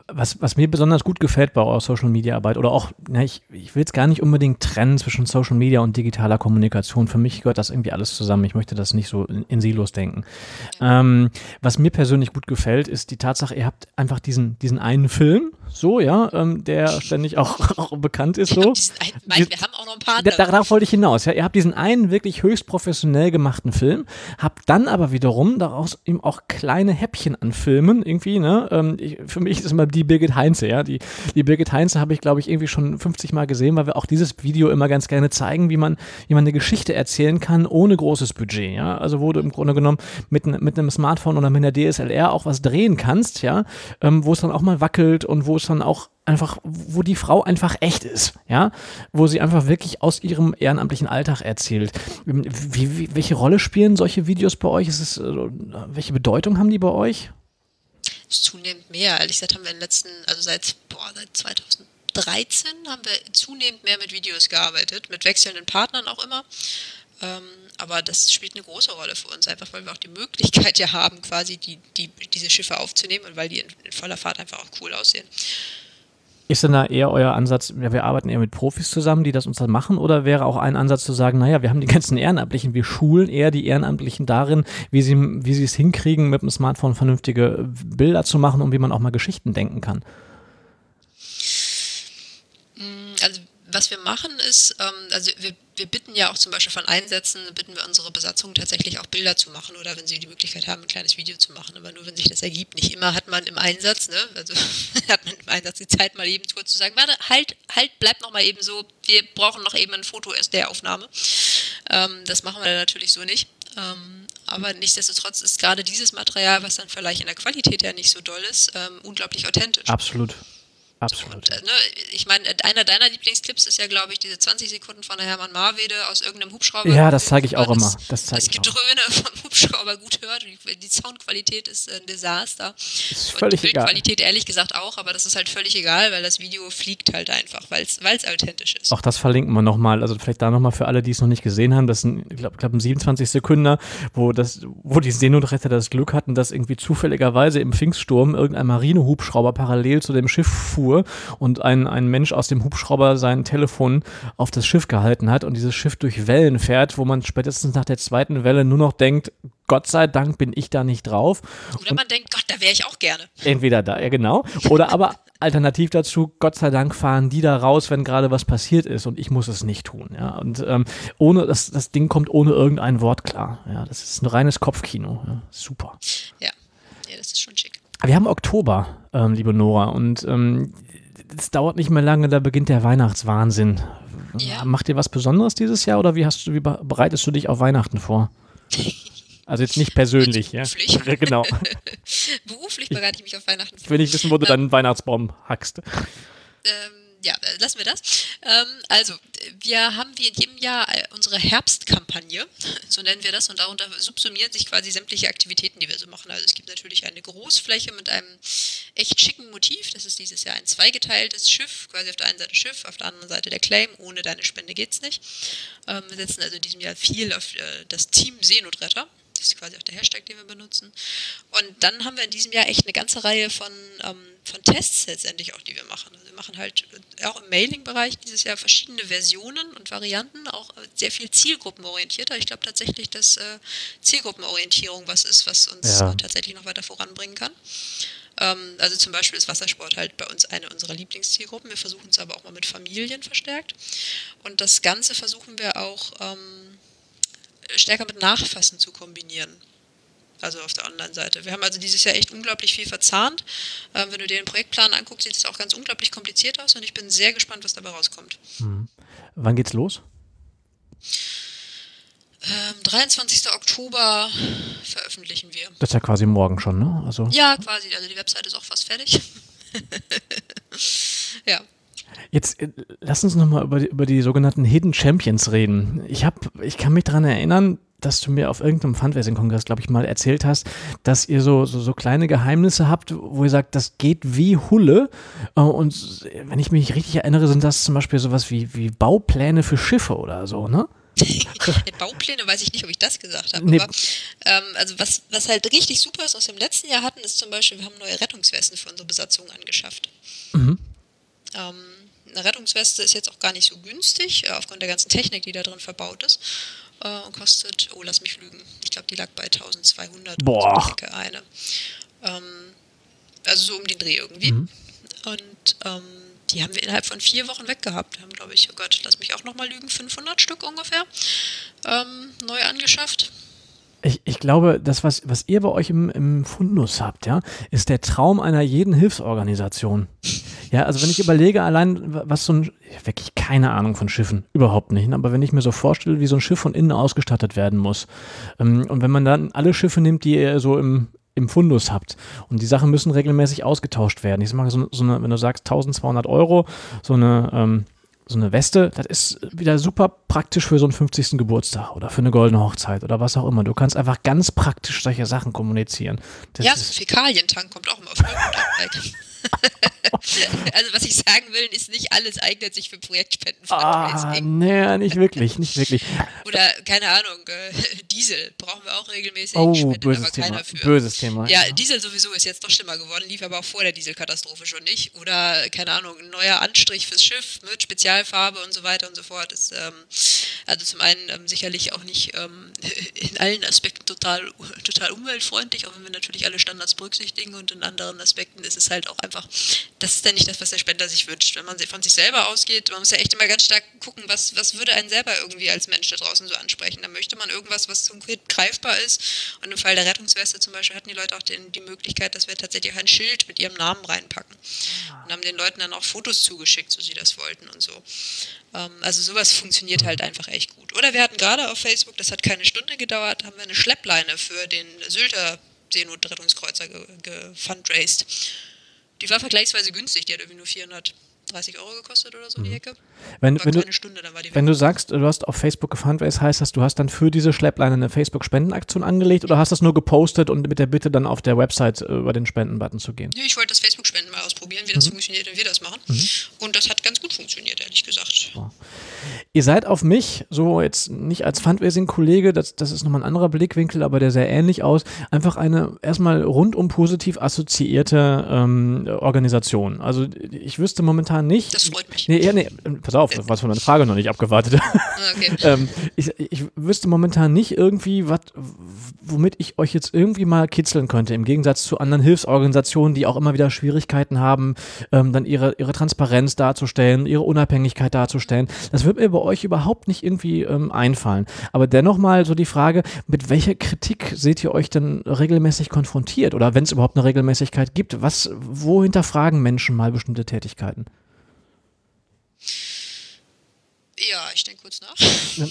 Was, was mir besonders gut gefällt bei eurer Social Media Arbeit oder auch, na, ich, ich will es gar nicht unbedingt trennen zwischen Social Media und digitaler Kommunikation. Für mich gehört das irgendwie alles zusammen. Ich möchte das nicht so in, in Silos denken. Ähm, was mir persönlich gut gefällt, ist die Tatsache, ihr habt einfach diesen, diesen einen Film, so, ja, ähm, der ständig auch, auch bekannt ist. So. Mike, wir haben auch noch ein paar andere. Darauf wollte ich hinaus. Ja. Ihr habt diesen einen wirklich höchst professionell gemachten Film, habt dann aber wiederum daraus eben auch kleine Häppchen an Filmen irgendwie. Ne? Ähm, ich, für mich ist immer die Birgit Heinze. Ja. Die, die Birgit Heinze habe ich, glaube ich, irgendwie schon 50 Mal gesehen, weil wir auch dieses Video immer ganz gerne zeigen, wie man, wie man eine Geschichte erzählen kann ohne großes Budget. Ja. Also wo du im Grunde genommen mit, mit einem Smartphone oder mit einer DSLR auch was drehen kannst, ja, ähm, wo es dann auch mal wackelt und wo es dann auch einfach, wo die Frau einfach echt ist, ja, wo sie einfach wirklich aus ihrem ehrenamtlichen Alltag erzählt. Wie, wie, welche Rolle spielen solche Videos bei euch? Ist es, äh, welche Bedeutung haben die bei euch? Zunehmend mehr. Ehrlich gesagt haben wir in den letzten, also seit, boah, seit 2013 haben wir zunehmend mehr mit Videos gearbeitet, mit wechselnden Partnern auch immer. Ähm, aber das spielt eine große Rolle für uns, einfach weil wir auch die Möglichkeit ja haben, quasi die, die, diese Schiffe aufzunehmen und weil die in, in voller Fahrt einfach auch cool aussehen. Ist denn da eher euer Ansatz, ja, wir arbeiten eher mit Profis zusammen, die das uns dann machen, oder wäre auch ein Ansatz zu sagen, naja, wir haben die ganzen Ehrenamtlichen, wir schulen eher die Ehrenamtlichen darin, wie sie, wie sie es hinkriegen, mit dem Smartphone vernünftige Bilder zu machen und wie man auch mal Geschichten denken kann? Also was wir machen ist, ähm, also wir wir bitten ja auch zum Beispiel von Einsätzen, bitten wir unsere Besatzung tatsächlich auch Bilder zu machen oder wenn sie die Möglichkeit haben, ein kleines Video zu machen. Aber nur wenn sich das ergibt. Nicht immer hat man im Einsatz, ne, also hat man im Einsatz die Zeit, mal eben kurz zu sagen, warte, halt, halt, bleib noch mal eben so, wir brauchen noch eben ein Foto aus der Aufnahme. Ähm, das machen wir natürlich so nicht. Ähm, aber nichtsdestotrotz ist gerade dieses Material, was dann vielleicht in der Qualität ja nicht so doll ist, ähm, unglaublich authentisch. Absolut. Absolut. Und, äh, ne, ich meine, einer deiner Lieblingsclips ist ja, glaube ich, diese 20 Sekunden von der Hermann Marwede aus irgendeinem Hubschrauber. Ja, das zeige ich auch das, immer. Das, das Gedröhne vom Hubschrauber gut hört. Die Soundqualität ist ein Desaster. Ist völlig Und die Bildqualität egal. ehrlich gesagt auch, aber das ist halt völlig egal, weil das Video fliegt halt einfach, weil es authentisch ist. Auch das verlinken wir nochmal. Also vielleicht da nochmal für alle, die es noch nicht gesehen haben. Das sind, ich glaube, glaub, ein 27 Sekunden, wo, das, wo die Seenotretter das Glück hatten, dass irgendwie zufälligerweise im Pfingststurm irgendein Marinehubschrauber parallel zu dem Schiff fuhr fuhr und ein, ein Mensch aus dem Hubschrauber sein Telefon auf das Schiff gehalten hat und dieses Schiff durch Wellen fährt, wo man spätestens nach der zweiten Welle nur noch denkt, Gott sei Dank bin ich da nicht drauf. Oder man denkt, Gott, da wäre ich auch gerne. Entweder da, ja genau. Oder aber alternativ dazu, Gott sei Dank fahren die da raus, wenn gerade was passiert ist und ich muss es nicht tun. Ja. Und ähm, ohne, das, das Ding kommt ohne irgendein Wort klar. Ja, das ist ein reines Kopfkino. Ja. Super. Ja. ja, das ist schon schick. Wir haben Oktober, ähm, liebe Nora, und ähm, es dauert nicht mehr lange, da beginnt der Weihnachtswahnsinn. Ja. Macht dir was Besonderes dieses Jahr oder wie hast du, wie bereitest du dich auf Weihnachten vor? Also jetzt nicht persönlich, beruflich. ja. genau. beruflich bereite ich mich auf Weihnachten vor. Will ich wissen, wo du ähm, deinen Weihnachtsbaum hackst. Ähm, ja, äh, lassen wir das. Ähm, also, wir haben wie in jedem Jahr äh, unsere Herbstkampagne, so nennen wir das, und darunter subsumieren sich quasi sämtliche Aktivitäten, die wir so machen. Also es gibt natürlich eine Großfläche mit einem echt schicken Motiv. Das ist dieses Jahr ein zweigeteiltes Schiff, quasi auf der einen Seite Schiff, auf der anderen Seite der Claim. Ohne deine Spende geht's nicht. Ähm, wir setzen also in diesem Jahr viel auf äh, das Team Seenotretter. Das ist quasi auch der Hashtag, den wir benutzen. Und dann haben wir in diesem Jahr echt eine ganze Reihe von, ähm, von Tests letztendlich auch, die wir machen. Also wir machen halt äh, auch im Mailing-Bereich dieses Jahr verschiedene Versionen und Varianten, auch sehr viel zielgruppenorientierter. Ich glaube tatsächlich, dass äh, Zielgruppenorientierung was ist, was uns ja. äh, tatsächlich noch weiter voranbringen kann. Ähm, also zum Beispiel ist Wassersport halt bei uns eine unserer Lieblingszielgruppen. Wir versuchen es aber auch mal mit Familien verstärkt. Und das Ganze versuchen wir auch ähm, stärker mit Nachfassen zu kombinieren. Also auf der Online-Seite. Wir haben also dieses Jahr echt unglaublich viel verzahnt. Ähm, wenn du dir den Projektplan anguckst, sieht es auch ganz unglaublich kompliziert aus und ich bin sehr gespannt, was dabei rauskommt. Mhm. Wann geht's los? Ähm, 23. Oktober veröffentlichen wir. Das ist ja quasi morgen schon, ne? Also ja, quasi. Also die Website ist auch fast fertig. ja. Jetzt äh, lass uns nochmal über, die, über die sogenannten Hidden Champions reden. Ich, hab, ich kann mich daran erinnern, dass du mir auf irgendeinem Fundraising-Kongress, glaube ich, mal erzählt hast, dass ihr so, so, so, kleine Geheimnisse habt, wo ihr sagt, das geht wie Hulle. Äh, und wenn ich mich richtig erinnere, sind das zum Beispiel sowas wie, wie Baupläne für Schiffe oder so, ne? Baupläne weiß ich nicht, ob ich das gesagt habe. Nee. Aber ähm, also was, was halt richtig super ist, aus dem letzten Jahr hatten, ist zum Beispiel, wir haben neue Rettungswesten für unsere Besatzung angeschafft. Mhm. Ähm, eine Rettungsweste ist jetzt auch gar nicht so günstig, äh, aufgrund der ganzen Technik, die da drin verbaut ist. Äh, und kostet, oh, lass mich lügen, ich glaube, die lag bei 1200 Boah. So eine. Ähm, also so um den Dreh irgendwie. Mhm. Und ähm, die haben wir innerhalb von vier Wochen weggehabt. Wir haben, glaube ich, oh Gott, lass mich auch nochmal lügen, 500 Stück ungefähr ähm, neu angeschafft. Ich, ich, glaube, das, was, was ihr bei euch im, im Fundus habt, ja, ist der Traum einer jeden Hilfsorganisation. Ja, also wenn ich überlege, allein was so ein, wirklich keine Ahnung von Schiffen, überhaupt nicht, aber wenn ich mir so vorstelle, wie so ein Schiff von innen ausgestattet werden muss ähm, und wenn man dann alle Schiffe nimmt, die ihr so im, im Fundus habt und die Sachen müssen regelmäßig ausgetauscht werden. Ich sag mal, so, so eine, wenn du sagst 1200 Euro, so eine, ähm, so eine Weste, das ist wieder super praktisch für so einen 50. Geburtstag oder für eine goldene Hochzeit oder was auch immer. Du kannst einfach ganz praktisch solche Sachen kommunizieren. Das ja, so ein Fäkalientank kommt auch immer auf also was ich sagen will, ist nicht alles eignet sich für Projektspenden. Ah, nee, nicht wirklich, nicht wirklich. Oder keine Ahnung, äh, Diesel brauchen wir auch regelmäßig. Oh, böses Thema. Böses Thema. Ja, Diesel sowieso ist jetzt doch schlimmer geworden, lief aber auch vor der Dieselkatastrophe schon nicht. Oder keine Ahnung, ein neuer Anstrich fürs Schiff mit Spezialfarbe und so weiter und so fort. Ist ähm, also zum einen ähm, sicherlich auch nicht ähm, in allen Aspekten total, total umweltfreundlich, auch wenn wir natürlich alle Standards berücksichtigen und in anderen Aspekten ist es halt auch einfach das ist ja nicht das, was der Spender sich wünscht. Wenn man von sich selber ausgeht, man muss ja echt immer ganz stark gucken, was, was würde einen selber irgendwie als Mensch da draußen so ansprechen. Da möchte man irgendwas, was konkret greifbar ist. Und im Fall der Rettungsweste zum Beispiel hatten die Leute auch den, die Möglichkeit, dass wir tatsächlich auch ein Schild mit ihrem Namen reinpacken. Und haben den Leuten dann auch Fotos zugeschickt, so sie das wollten und so. Ähm, also sowas funktioniert halt einfach echt gut. Oder wir hatten gerade auf Facebook, das hat keine Stunde gedauert, haben wir eine Schleppleine für den Sylter Seenotrettungskreuzer gefundraised. Die war vergleichsweise günstig, die hat irgendwie nur 430 Euro gekostet oder so, mhm. die Hecke. Wenn, wenn, du, Stunde, wenn du sagst, du hast auf Facebook gefundraised, heißt das, du hast dann für diese Schleppleine eine Facebook-Spendenaktion angelegt oder hast das nur gepostet und mit der Bitte dann auf der Website äh, über den Spenden-Button zu gehen? Nee, ich wollte das Facebook-Spenden mal ausprobieren, wie das mhm. Funktioniert, wenn wir das machen. Mhm. Und das hat ganz gut funktioniert, ehrlich gesagt. Ja. Ihr seid auf mich, so jetzt nicht als Fundraising-Kollege, das, das ist nochmal ein anderer Blickwinkel, aber der sehr ähnlich aus, einfach eine erstmal rundum positiv assoziierte ähm, Organisation. Also ich wüsste momentan nicht. Das freut mich. Nee, ja, nee, pass auf, das war von meiner Frage noch nicht abgewartet. Ah, Okay. ähm, ich, ich wüsste momentan nicht irgendwie, was, womit ich euch jetzt irgendwie mal kitzeln könnte, im Gegensatz zu anderen Hilfsorganisationen, die auch immer wieder Schwierigkeiten haben, ähm, dann ihre, ihre Transparenz darzustellen, ihre Unabhängigkeit darzustellen. Das wird mir bei euch überhaupt nicht irgendwie ähm, einfallen. Aber dennoch mal so die Frage, mit welcher Kritik seht ihr euch denn regelmäßig konfrontiert? Oder wenn es überhaupt eine Regelmäßigkeit gibt, was, wo hinterfragen Menschen mal bestimmte Tätigkeiten? Ja, ich denke kurz nach.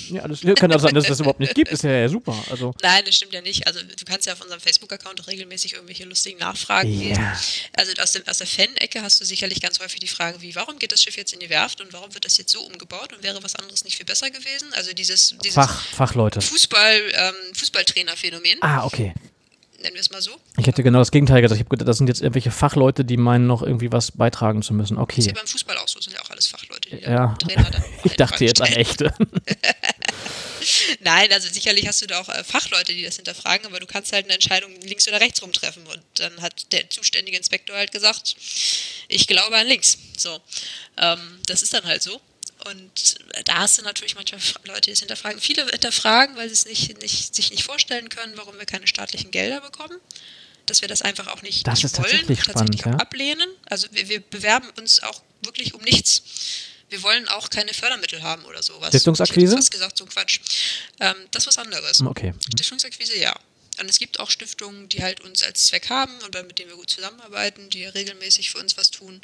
Ja, das kann auch sein, dass es das überhaupt nicht gibt. Ist ja, ja super. Also, Nein, das stimmt ja nicht. Also du kannst ja auf unserem Facebook-Account regelmäßig irgendwelche lustigen Nachfragen Ja. lesen. Also aus, dem, aus der Fan-Ecke hast du sicherlich ganz häufig die Frage, wie, warum geht das Schiff jetzt in die Werft und warum wird das jetzt so umgebaut und wäre was anderes nicht viel besser gewesen? Also dieses, dieses Fach, Fachleute. Fußball, ähm, Fußballtrainer-Phänomen, Ah, okay. nennen wir es mal so. Ich hätte genau das Gegenteil gesagt. Ich habe gedacht, das sind jetzt irgendwelche Fachleute, die meinen, noch irgendwie was beitragen zu müssen. Ist ja Okay. beim Fußball auch so, sind ja auch alles Fachleute, Ja. Trainer dann auch Ich dachte jetzt an echte. Nein, also sicherlich hast du da auch äh, Fachleute, die das hinterfragen, aber du kannst halt eine Entscheidung links oder rechts rumtreffen. Und dann hat der zuständige Inspektor halt gesagt, ich glaube an links. So, ähm, das ist dann halt so. Und da hast du natürlich manchmal Leute, die es hinterfragen. Viele hinterfragen, weil sie es nicht, nicht, sich nicht vorstellen können, warum wir keine staatlichen Gelder bekommen. Dass wir das einfach auch nicht, Das nicht ist wollen, tatsächlich tatsächlich spannend, auch ja. ablehnen. Also wir, wir bewerben uns auch wirklich um nichts. Wir wollen auch keine Fördermittel haben oder sowas. Stiftungsakquise? Ich gesagt, so ein Quatsch. Ähm, das ist was anderes. Okay. Stiftungsakquise, ja. Und es gibt auch Stiftungen, die halt uns als Zweck haben und mit denen wir gut zusammenarbeiten, die regelmäßig für uns was tun.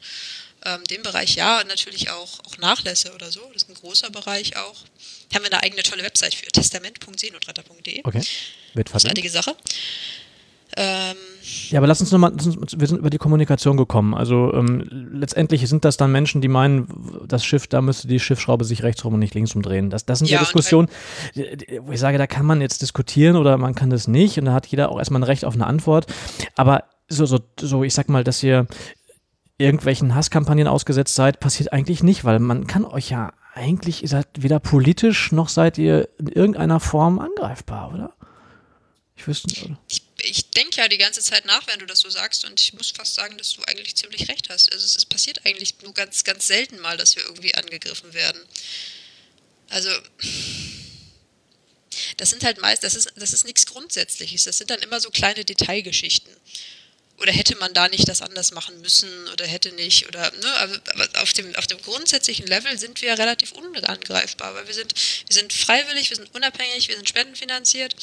Ähm, dem Bereich ja und natürlich auch, auch Nachlässe oder so. Das ist ein großer Bereich auch. Haben wir eine eigene tolle Website für testament.seenotretter.de. Okay. Wird verlinkt. Sache. Ähm, Ja, aber lass uns nochmal, wir sind über die Kommunikation gekommen. Also ähm, letztendlich sind das dann Menschen, die meinen, das Schiff, da müsste die Schiffsschraube sich rechts rum und nicht links umdrehen. Das, das sind ja, Ja, Diskussionen, wo ich sage, da kann man jetzt diskutieren oder man kann das nicht und da hat jeder auch erstmal ein Recht auf eine Antwort. Aber so, so, so ich sag mal, dass ihr irgendwelchen Hasskampagnen ausgesetzt seid, passiert eigentlich nicht, weil man kann euch ja eigentlich, ihr seid weder politisch noch seid ihr in irgendeiner Form angreifbar, oder? Ich wüsste, oder? ich ich denke ja die ganze Zeit nach, wenn du das so sagst, und ich muss fast sagen, dass du eigentlich ziemlich recht hast. Also es, es passiert eigentlich nur ganz, ganz selten mal, dass wir irgendwie angegriffen werden. Also das sind halt meist, das ist, das ist nichts Grundsätzliches. Das sind dann immer so kleine Detailgeschichten. Oder hätte man da nicht das anders machen müssen oder hätte nicht oder ne, auf dem auf dem grundsätzlichen Level sind wir relativ unangreifbar, weil wir sind wir sind freiwillig, wir sind unabhängig, wir sind spendenfinanziert.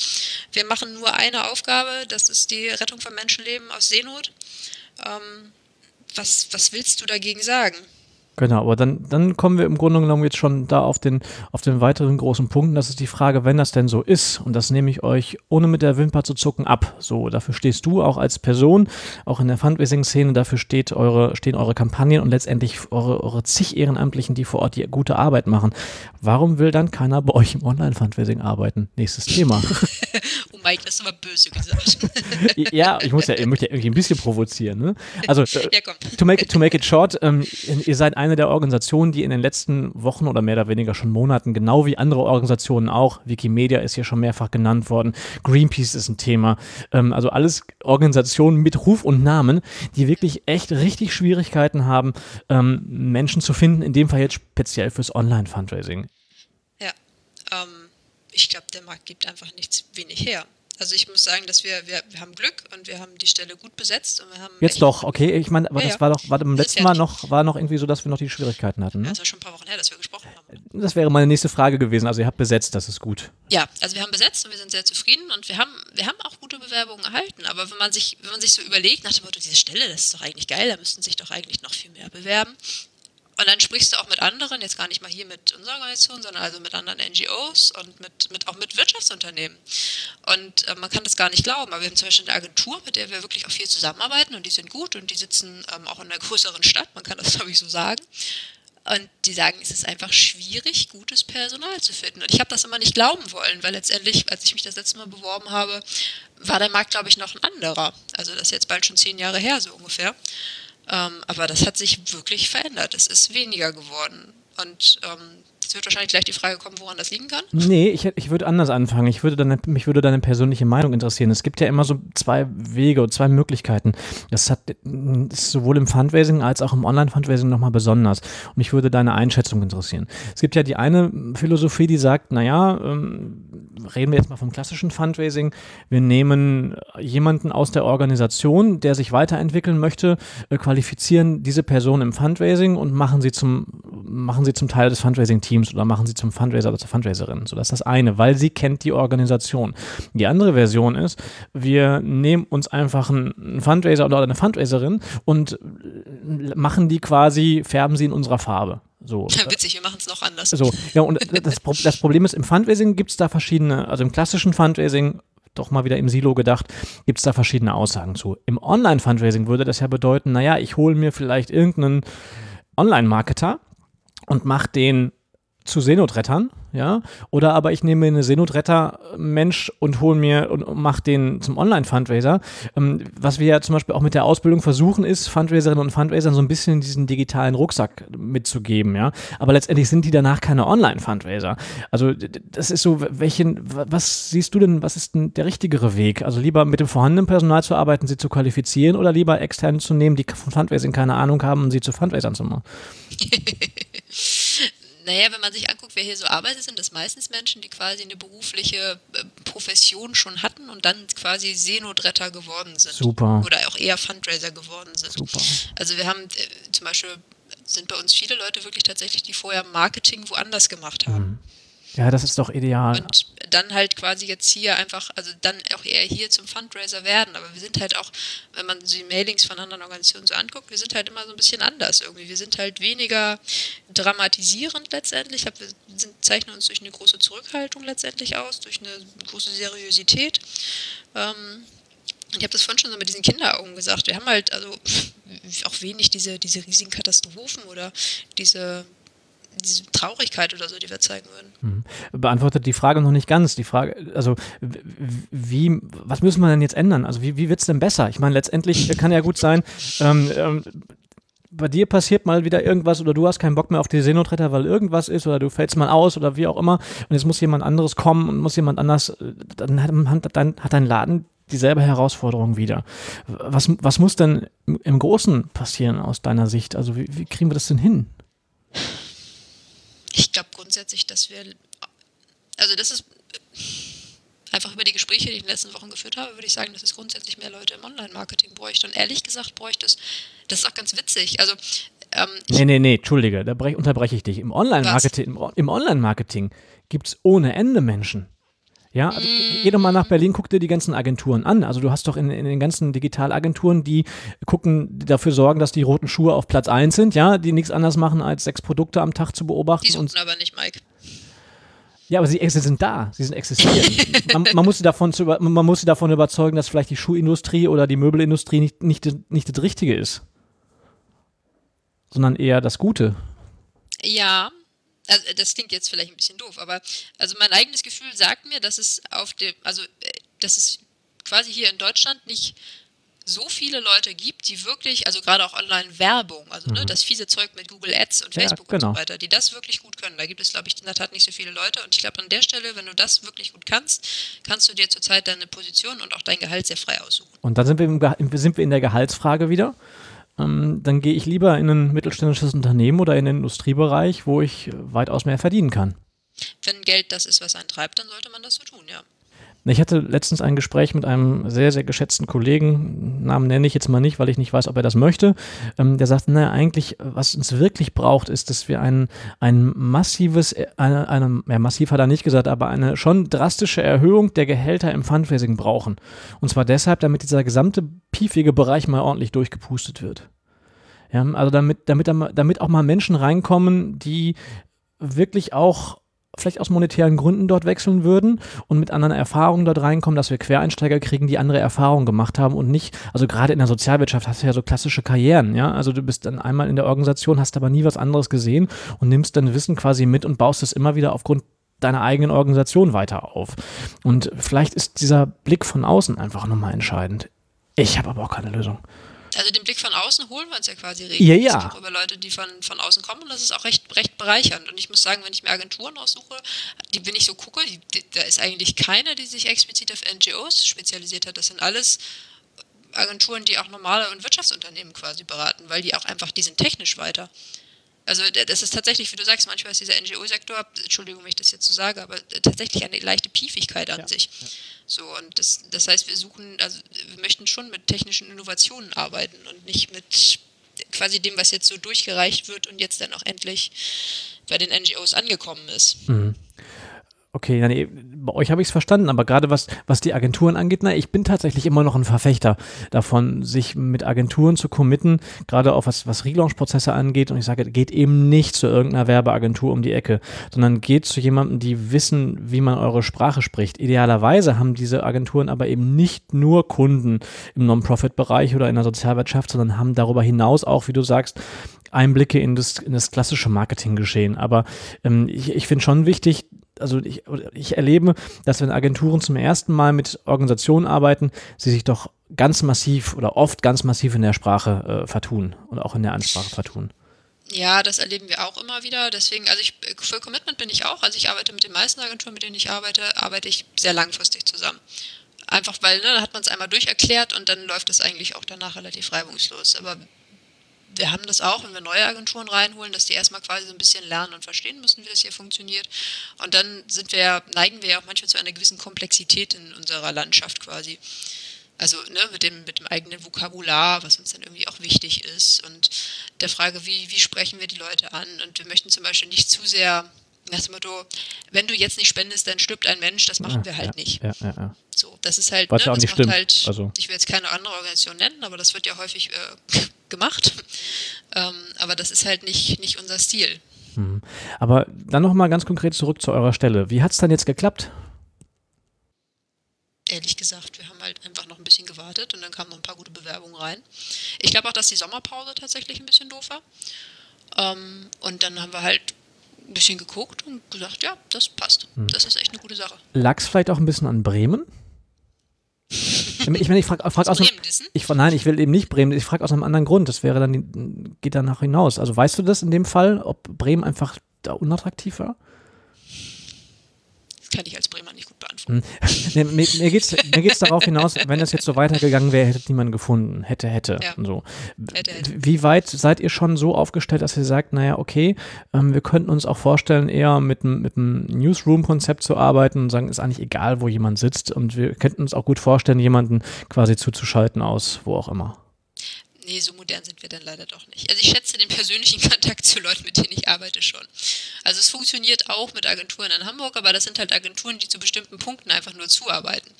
Wir machen nur eine Aufgabe, das ist die Rettung von Menschenleben aus Seenot. Ähm, was was willst du dagegen sagen? Genau, aber dann, dann kommen wir im Grunde genommen jetzt schon da auf den, auf den weiteren großen Punkt. Das ist die Frage, wenn das denn so ist, und das nehme ich euch ohne mit der Wimper zu zucken ab. So, dafür stehst du auch als Person, auch in der Fundraising-Szene, dafür steht eure, stehen eure Kampagnen und letztendlich eure, eure zig Ehrenamtlichen, die vor Ort die gute Arbeit machen. Warum will dann keiner bei euch im Online-Fundraising arbeiten? Nächstes Thema. Mike, das ist aber böse gesagt. ja, ich muss ja, ich möchte ja irgendwie ein bisschen provozieren, ne? Also, äh, ja, komm. to make it, to make it short, ähm, ihr seid eine der Organisationen, die in den letzten Wochen oder mehr oder weniger schon Monaten, genau wie andere Organisationen auch, Wikimedia ist hier schon mehrfach genannt worden, Greenpeace ist ein Thema, ähm, also alles Organisationen mit Ruf und Namen, die wirklich echt richtig Schwierigkeiten haben, ähm, Menschen zu finden, in dem Fall jetzt speziell fürs Online-Fundraising. Ja, ähm, ich glaube, der Markt gibt einfach nichts wenig her. Also ich muss sagen, dass wir, wir, wir haben Glück und wir haben die Stelle gut besetzt und wir haben Jetzt doch, okay, ich meine, aber Ja, das war doch, war beim letzten Mal noch, war noch irgendwie so, dass wir noch die Schwierigkeiten hatten, Ja, ne? das ja schon ein paar Wochen her, dass wir gesprochen haben. Das wäre meine nächste Frage gewesen, also ihr habt besetzt, das ist gut. Ja, also wir haben besetzt und wir sind sehr zufrieden und wir haben, wir haben auch gute Bewerbungen erhalten. Aber wenn man sich, wenn man sich so überlegt, nach dem Motto, diese Stelle, das ist doch eigentlich geil, da müssten sich doch eigentlich noch viel mehr bewerben. Und dann sprichst du auch mit anderen, jetzt gar nicht mal hier mit unserer Organisation, sondern also mit anderen NGOs und mit, mit, auch mit Wirtschaftsunternehmen. Und äh, man kann das gar nicht glauben, aber wir haben zum Beispiel eine Agentur, mit der wir wirklich auch viel zusammenarbeiten und die sind gut und die sitzen ähm, auch in einer größeren Stadt, man kann das glaube ich so sagen. Und die sagen, es ist einfach schwierig, gutes Personal zu finden. Und ich habe das immer nicht glauben wollen, weil letztendlich, als ich mich das letzte Mal beworben habe, war der Markt, glaube ich, noch ein anderer. Also das ist jetzt bald schon zehn Jahre her, so ungefähr. Ähm, aber das hat sich wirklich verändert. Es ist weniger geworden. Und ähm, Jetzt wird wahrscheinlich gleich die Frage kommen, woran das liegen kann. Nee, ich, ich würde anders anfangen. Ich würde deine, mich würde deine persönliche Meinung interessieren. Es gibt ja immer so zwei Wege und zwei Möglichkeiten. Das hat ist sowohl im Fundraising als auch im Online-Fundraising nochmal besonders. Und mich würde deine Einschätzung interessieren. Es gibt ja die eine Philosophie, die sagt, naja, ähm, reden wir jetzt mal vom klassischen Fundraising. Wir nehmen jemanden aus der Organisation, der sich weiterentwickeln möchte, äh, qualifizieren diese Person im Fundraising und machen sie zum, machen sie zum Teil des Fundraising-Teams Teams oder machen sie zum Fundraiser oder zur Fundraiserin. So, das ist das eine, weil sie kennt die Organisation. Die andere Version ist, wir nehmen uns einfach einen Fundraiser oder eine Fundraiserin und machen die quasi, färben sie in unserer Farbe. So. Ja, witzig, wir machen es noch anders. So, ja, und das, das Problem ist, im Fundraising gibt es da verschiedene, also im klassischen Fundraising doch mal wieder im Silo gedacht, gibt es da verschiedene Aussagen zu. Im Online-Fundraising würde das ja bedeuten, naja, ich hole mir vielleicht irgendeinen Online-Marketer und mache den zu Seenotrettern, ja, oder aber ich nehme eine Seenotretter-Mensch und hole mir und mache den zum Online-Fundraiser. Ähm, was wir ja zum Beispiel auch mit der Ausbildung versuchen, ist, Fundraiserinnen und Fundraisern so ein bisschen diesen digitalen Rucksack mitzugeben, ja. Aber letztendlich sind die danach keine Online-Fundraiser. Also das ist so, welchen, was siehst du denn, was ist denn der richtigere Weg? Also lieber mit dem vorhandenen Personal zu arbeiten, sie zu qualifizieren oder lieber externe zu nehmen, die von Fundraising keine Ahnung haben und sie zu Fundraisern zu machen? Naja, wenn man sich anguckt, wer hier so arbeitet, sind das meistens Menschen, die quasi eine berufliche äh, Profession schon hatten und dann quasi Seenotretter geworden sind. Super. Oder auch eher Fundraiser geworden sind. Super. Also wir haben äh, zum Beispiel, sind bei uns viele Leute wirklich tatsächlich, die vorher Marketing woanders gemacht haben. Mhm. Ja, das ist doch ideal. Und dann halt quasi jetzt hier einfach, also dann auch eher hier zum Fundraiser werden. Aber wir sind halt auch, wenn man die Mailings von anderen Organisationen so anguckt, wir sind halt immer so ein bisschen anders irgendwie. Wir sind halt weniger dramatisierend letztendlich. wir sind, zeichnen uns durch eine große Zurückhaltung letztendlich aus, durch eine große Seriosität. Ähm, ich habe das vorhin schon so mit diesen Kinderaugen gesagt. Wir haben halt also auch wenig diese, diese riesigen Katastrophen oder diese diese Traurigkeit oder so, die wir zeigen würden. Mhm. Beantwortet die Frage noch nicht ganz. Die Frage, also wie, was müssen wir denn jetzt ändern? Also wie, wie wird es denn besser? Ich meine, letztendlich kann ja gut sein, ähm, ähm, bei dir passiert mal wieder irgendwas oder du hast keinen Bock mehr auf die Seenotretter, weil irgendwas ist oder du fällst mal aus oder wie auch immer und jetzt muss jemand anderes kommen und muss jemand anders, dann hat, dann hat dein Laden dieselbe Herausforderung wieder. Was, was muss denn im Großen passieren aus deiner Sicht? Also wie, wie kriegen wir das denn hin? Ich glaube grundsätzlich, dass wir, also das ist einfach über die Gespräche, die ich in den letzten Wochen geführt habe, würde ich sagen, dass es grundsätzlich mehr Leute im Online-Marketing bräuchte. Und ehrlich gesagt bräuchte es, das ist auch ganz witzig. Also, ähm, nee, nee, nee, Entschuldige, da unterbreche ich dich. Im Online-Marketing im, im Online gibt es ohne Ende Menschen. Ja, also geh doch mal nach Berlin, guck dir die ganzen Agenturen an. Also du hast doch in, in den ganzen Digitalagenturen, die gucken, die dafür sorgen, dass die roten Schuhe auf Platz 1 sind, ja, die nichts anderes machen, als sechs Produkte am Tag zu beobachten. Die suchen aber nicht, Mike. Ja, aber sie sind da, sie sind existieren. man, man, muss sie davon zu, man muss sie davon überzeugen, dass vielleicht die Schuhindustrie oder die Möbelindustrie nicht, nicht, nicht das Richtige ist, sondern eher das Gute. Ja, also das klingt jetzt vielleicht ein bisschen doof, aber also mein eigenes Gefühl sagt mir, dass es auf dem, also äh, dass es quasi hier in Deutschland nicht so viele Leute gibt, die wirklich, also gerade auch Online-Werbung, also ne, mhm. ne, das fiese Zeug mit Google Ads und Facebook ja, genau. und so weiter, die das wirklich gut können. Da gibt es, glaube ich, in der Tat nicht so viele Leute. Und ich glaube, an der Stelle, wenn du das wirklich gut kannst, kannst du dir zurzeit deine Position und auch dein Gehalt sehr frei aussuchen. Und dann sind wir, im, sind wir in der Gehaltsfrage wieder ähm, dann gehe ich lieber in ein mittelständisches Unternehmen oder in den Industriebereich, wo ich weitaus mehr verdienen kann. Wenn Geld das ist, was einen treibt, dann sollte man das so tun, ja. Ich hatte letztens ein Gespräch mit einem sehr, sehr geschätzten Kollegen, Namen nenne ich jetzt mal nicht, weil ich nicht weiß, ob er das möchte. Ähm, der sagte, naja, eigentlich, was uns wirklich braucht, ist, dass wir ein, ein massives, eine, eine, ja, massiv hat er nicht gesagt, aber eine schon drastische Erhöhung der Gehälter im Fundraising brauchen. Und zwar deshalb, damit dieser gesamte piefige Bereich mal ordentlich durchgepustet wird. Ja, also damit, damit, damit auch mal Menschen reinkommen, die wirklich auch vielleicht aus monetären Gründen dort wechseln würden und mit anderen Erfahrungen dort reinkommen, dass wir Quereinsteiger kriegen, die andere Erfahrungen gemacht haben und nicht, also gerade in der Sozialwirtschaft hast du ja so klassische Karrieren, ja, also du bist dann einmal in der Organisation, hast aber nie was anderes gesehen und nimmst dein Wissen quasi mit und baust es immer wieder aufgrund deiner eigenen Organisation weiter auf. Und vielleicht ist dieser Blick von außen einfach nochmal entscheidend. Ich habe aber auch keine Lösung. Also den Blick von außen holen wir uns ja quasi regelmäßig ja, ja. auch über Leute, die von, von außen kommen und das ist auch recht, recht bereichernd. Und ich muss sagen, wenn ich mir Agenturen aussuche, die, wenn ich so gucke, die, die, da ist eigentlich keiner, die sich explizit auf NGOs spezialisiert hat. Das sind alles Agenturen, die auch normale und Wirtschaftsunternehmen quasi beraten, weil die auch einfach, die sind technisch weiter. Also das ist tatsächlich, wie du sagst, manchmal ist dieser NGO-Sektor, Entschuldigung, wenn ich das jetzt so sage, aber tatsächlich eine leichte Piefigkeit an ja. sich. So, und das, das heißt, wir suchen, also wir möchten schon mit technischen Innovationen arbeiten und nicht mit quasi dem, was jetzt so durchgereicht wird und jetzt dann auch endlich bei den NGOs angekommen ist. Mhm. Okay, nee, bei euch habe ich es verstanden, aber gerade was, was die Agenturen angeht, na, ich bin tatsächlich immer noch ein Verfechter davon, sich mit Agenturen zu committen, gerade auch was, was Relaunch-Prozesse angeht. Und ich sage, geht eben nicht zu irgendeiner Werbeagentur um die Ecke, sondern geht zu jemandem, die wissen, wie man eure Sprache spricht. Idealerweise haben diese Agenturen aber eben nicht nur Kunden im Non-Profit-Bereich oder in der Sozialwirtschaft, sondern haben darüber hinaus auch, wie du sagst, Einblicke in das, in das klassische Marketinggeschehen. Aber ähm, ich, ich finde schon wichtig, also ich, ich erlebe, dass wenn Agenturen zum ersten Mal mit Organisationen arbeiten, sie sich doch ganz massiv oder oft ganz massiv in der Sprache äh, vertun und auch in der Ansprache vertun. Ja, das erleben wir auch immer wieder. Deswegen, also ich, für Commitment bin ich auch. Also ich arbeite mit den meisten Agenturen, mit denen ich arbeite, arbeite ich sehr langfristig zusammen. Einfach weil, ne, da hat man es einmal durcherklärt und dann läuft es eigentlich auch danach relativ reibungslos. Aber wir haben das auch, wenn wir neue Agenturen reinholen, dass die erstmal quasi so ein bisschen lernen und verstehen müssen, wie das hier funktioniert. Und dann sind wir, neigen wir ja auch manchmal zu einer gewissen Komplexität in unserer Landschaft quasi. Also ne, mit, dem, mit dem eigenen Vokabular, was uns dann irgendwie auch wichtig ist. Und der Frage, wie, wie sprechen wir die Leute an? Und wir möchten zum Beispiel nicht zu sehr nach dem Motto, wenn du jetzt nicht spendest, dann stirbt ein Mensch, das machen ja, wir halt ja, nicht. Ja, ja, ja. So, das ist halt, Was ne, auch nicht stimmt. Halt, also. ich will jetzt keine andere Organisation nennen, aber das wird ja häufig äh, gemacht. Ähm, aber das ist halt nicht, nicht unser Stil. Hm. Aber dann nochmal ganz konkret zurück zu eurer Stelle. Wie hat es dann jetzt geklappt? Ehrlich gesagt, wir haben halt einfach noch ein bisschen gewartet und dann kamen noch ein paar gute Bewerbungen rein. Ich glaube auch, dass die Sommerpause tatsächlich ein bisschen doof war. Ähm, und dann haben wir halt ein bisschen geguckt und gesagt, ja, das passt. Hm. Das ist echt eine gute Sache. Lag es vielleicht auch ein bisschen an Bremen? Ich meine, ich frage frag aus einem, ich, nein, ich will eben nicht Bremen, ich frage aus einem anderen Grund. Das wäre dann, geht danach hinaus. Also weißt du das in dem Fall, ob Bremen einfach da unattraktiv war? Das kann ich als Bremer nicht. Nee, mir mir geht es darauf hinaus, wenn das jetzt so weitergegangen wäre, hätte niemand gefunden. Hätte, hätte. Ja. So. Hätte, hätte. Wie weit seid ihr schon so aufgestellt, dass ihr sagt, naja, okay, ähm, wir könnten uns auch vorstellen, eher mit, mit einem Newsroom-Konzept zu arbeiten und sagen, ist eigentlich egal, wo jemand sitzt. Und wir könnten uns auch gut vorstellen, jemanden quasi zuzuschalten aus wo auch immer nee, so modern sind wir dann leider doch nicht. Also ich schätze den persönlichen Kontakt zu Leuten, mit denen ich arbeite schon. Also es funktioniert auch mit Agenturen in Hamburg, aber das sind halt Agenturen, die zu bestimmten Punkten einfach nur zuarbeiten.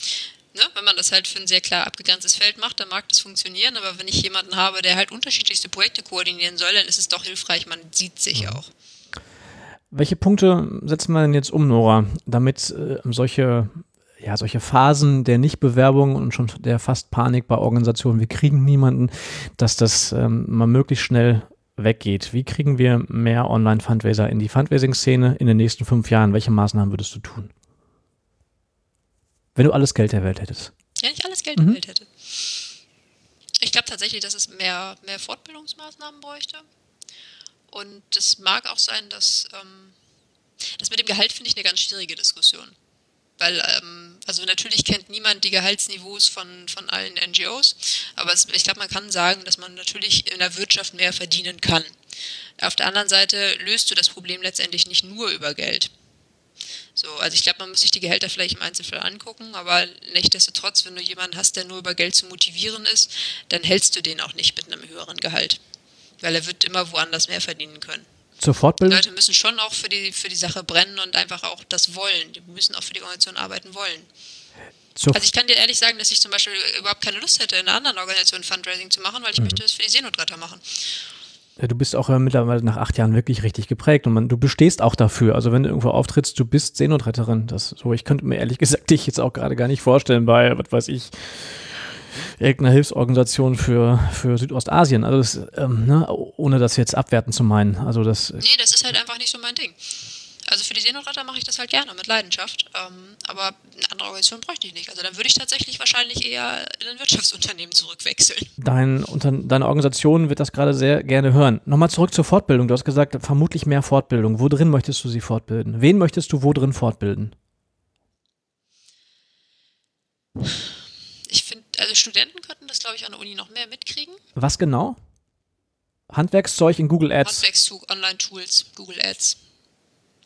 Ne? Wenn man das halt für ein sehr klar abgegrenztes Feld macht, dann mag das funktionieren, aber wenn ich jemanden habe, der halt unterschiedlichste Projekte koordinieren soll, dann ist es doch hilfreich, man sieht sich mhm. auch. Welche Punkte setzen wir denn jetzt um, Nora, damit äh, solche ja, solche Phasen der Nichtbewerbung und schon der fast Panik bei Organisationen, wir kriegen niemanden, dass das ähm, mal möglichst schnell weggeht. Wie kriegen wir mehr Online-Fundraiser in die Fundraising-Szene in den nächsten fünf Jahren? Welche Maßnahmen würdest du tun? Wenn du alles Geld der Welt hättest. Wenn ich alles Geld mhm. der Welt hätte. Ich glaube tatsächlich, dass es mehr, mehr Fortbildungsmaßnahmen bräuchte. Und es mag auch sein, dass ähm, das mit dem Gehalt finde ich eine ganz schwierige Diskussion. Weil, ähm, also natürlich kennt niemand die Gehaltsniveaus von, von allen NGOs, aber es, ich glaube, man kann sagen, dass man natürlich in der Wirtschaft mehr verdienen kann. Auf der anderen Seite löst du das Problem letztendlich nicht nur über Geld. So, also ich glaube, man muss sich die Gehälter vielleicht im Einzelfall angucken, aber nichtsdestotrotz, wenn du jemanden hast, der nur über Geld zu motivieren ist, dann hältst du den auch nicht mit einem höheren Gehalt. Weil er wird immer woanders mehr verdienen können zur Fortbildung? Die Leute müssen schon auch für die, für die Sache brennen und einfach auch das wollen. Die müssen auch für die Organisation arbeiten wollen. Zur also ich kann dir ehrlich sagen, dass ich zum Beispiel überhaupt keine Lust hätte, in einer anderen Organisation Fundraising zu machen, weil ich mhm. möchte das für die Seenotretter machen. Du bist auch mittlerweile nach acht Jahren wirklich richtig geprägt und man, du bestehst auch dafür. Also wenn du irgendwo auftrittst, du bist Seenotretterin. Das so, ich könnte mir ehrlich gesagt dich jetzt auch gerade gar nicht vorstellen bei, was weiß ich, irgendeiner Hilfsorganisation für, für Südostasien. Also das, ähm, ne, ohne das jetzt abwerten zu meinen. Also das nee, das ist halt einfach nicht so mein Ding. Also für die Seenotretter mache ich das halt gerne, mit Leidenschaft. Ähm, aber eine andere Organisation bräuchte ich nicht. Also dann würde ich tatsächlich wahrscheinlich eher in ein Wirtschaftsunternehmen zurückwechseln. Dein, unter, deine Organisation wird das gerade sehr gerne hören. Nochmal zurück zur Fortbildung. Du hast gesagt, vermutlich mehr Fortbildung. Wo drin möchtest du sie fortbilden? Wen möchtest du wo drin fortbilden? Also Studenten könnten das, glaube ich, an der Uni noch mehr mitkriegen. Was genau? Handwerkszeug in Google Ads. Handwerkszug, Online-Tools, Google Ads.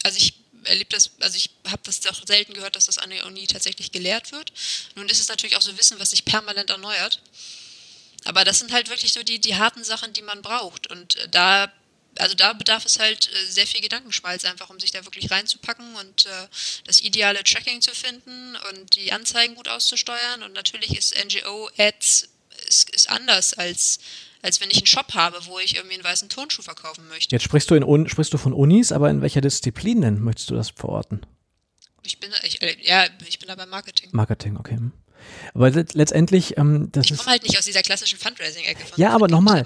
Also ich erlebe das, also ich habe das doch selten gehört, dass das an der Uni tatsächlich gelehrt wird. Nun ist es natürlich auch so Wissen, was sich permanent erneuert. Aber das sind halt wirklich so die, die harten Sachen, die man braucht. Und äh, da, also da bedarf es halt äh, sehr viel Gedankenschmalz, einfach um sich da wirklich reinzupacken und äh, das ideale Tracking zu finden und die Anzeigen gut auszusteuern. Und natürlich ist NGO-Ads ist, ist anders als als wenn ich einen Shop habe, wo ich irgendwie einen weißen Turnschuh verkaufen möchte. Jetzt sprichst du, in, sprichst du von Unis, aber in welcher Disziplin denn möchtest du das verorten? Ich bin, ich, äh, ja, ich bin da beim Marketing. Marketing, okay. Aber letztendlich, ähm, das ich komme halt nicht aus dieser klassischen Fundraising-Ecke. Ja, aber nochmal.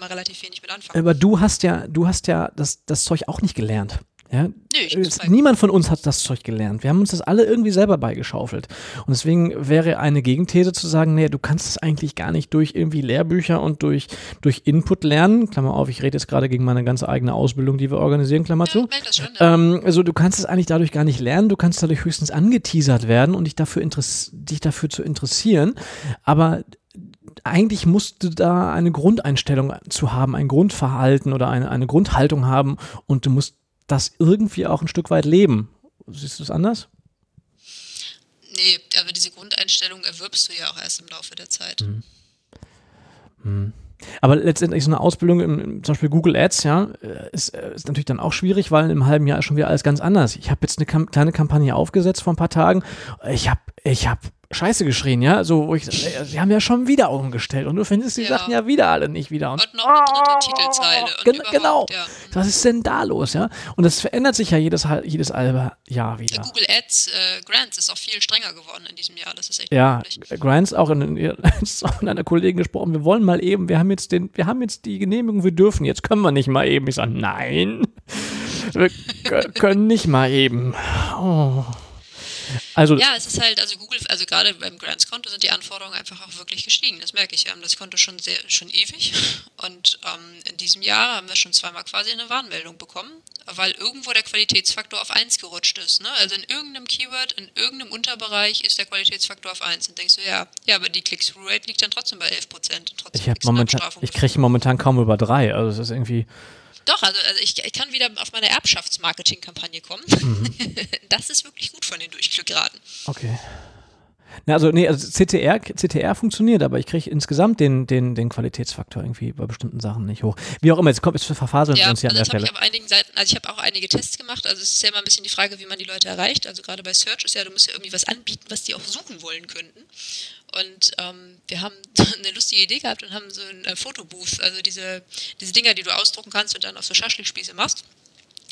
anfangen. Aber du hast ja, du hast ja das, das Zeug auch nicht gelernt. Ja, Nö, niemand von uns hat das Zeug gelernt. Wir haben uns das alle irgendwie selber beigeschaufelt. Und deswegen wäre eine Gegenthese zu sagen, nee, du kannst das eigentlich gar nicht durch irgendwie Lehrbücher und durch, durch Input lernen. Klammer auf, ich rede jetzt gerade gegen meine ganz eigene Ausbildung, die wir organisieren, Klammer ja, zu. Schon, ja. ähm, also du kannst es eigentlich dadurch gar nicht lernen. Du kannst dadurch höchstens angeteasert werden und dich dafür, dich dafür zu interessieren. Aber eigentlich musst du da eine Grundeinstellung zu haben, ein Grundverhalten oder eine, eine Grundhaltung haben und du musst das irgendwie auch ein Stück weit leben. Siehst du es anders? Nee, aber diese Grundeinstellung erwirbst du ja auch erst im Laufe der Zeit. Mhm. Mhm. Aber letztendlich so eine Ausbildung im, zum Beispiel Google Ads, ja, ist, ist, natürlich dann auch schwierig, weil im halben Jahr ist schon wieder alles ganz anders. Ich habe jetzt eine Kam kleine Kampagne aufgesetzt vor ein paar Tagen. Ich habe ich hab Scheiße geschrien, ja, so wo ich, äh, sie haben ja schon wieder umgestellt und du findest die ja. Sachen ja wieder alle nicht wieder. Und, und noch eine dritte Titelzeile. Gen genau. Ja. Was ist denn da los, ja? Und das verändert sich ja jedes, jedes Jahr wieder. Google Ads äh, Grants ist auch viel strenger geworden in diesem Jahr, das ist echt Ja, Grants auch in, in, in einer Kollegin gesprochen, wir wollen mal eben, wir haben jetzt den, wir haben jetzt die Genehmigung, wir dürfen, jetzt können wir nicht mal eben. Ich sage, nein, wir können nicht mal eben. Oh. Also, ja, es ist halt, also Google, also gerade beim Grants-Konto sind die Anforderungen einfach auch wirklich gestiegen. Das merke ich. Wir haben das Konto schon sehr, schon ewig. Und ähm, in diesem Jahr haben wir schon zweimal quasi eine Warnmeldung bekommen, weil irgendwo der Qualitätsfaktor auf 1 gerutscht ist. Ne? Also in irgendeinem Keyword, in irgendeinem Unterbereich ist der Qualitätsfaktor auf 1. Und denkst du, ja, ja, aber die Click-Through-Rate liegt dann trotzdem bei 11 Prozent. Ich, momentan, ich kriege momentan kaum über 3. Also es ist irgendwie. Doch, also, also ich, ich, kann wieder auf meine Erbschaftsmarketing-Kampagne kommen. Mhm. Das ist wirklich gut von den Durchglückraten. Okay. Na, also, nee, also CTR, CTR funktioniert, aber ich kriege insgesamt den, den, den Qualitätsfaktor irgendwie bei bestimmten Sachen nicht hoch. Wie auch immer, jetzt kommt, jetzt verfaseln ja, wir uns ja an der Stelle. Ich einigen Seiten, also ich habe auch einige Tests gemacht, also es ist ja immer ein bisschen die Frage, wie man die Leute erreicht. Also gerade bei Search ist ja, du musst ja irgendwie was anbieten, was die auch suchen wollen könnten. Und ähm, wir haben eine lustige Idee gehabt und haben so ein äh, Fotobooth, also diese, diese Dinger, die du ausdrucken kannst und dann auf so Schaschlikspieße machst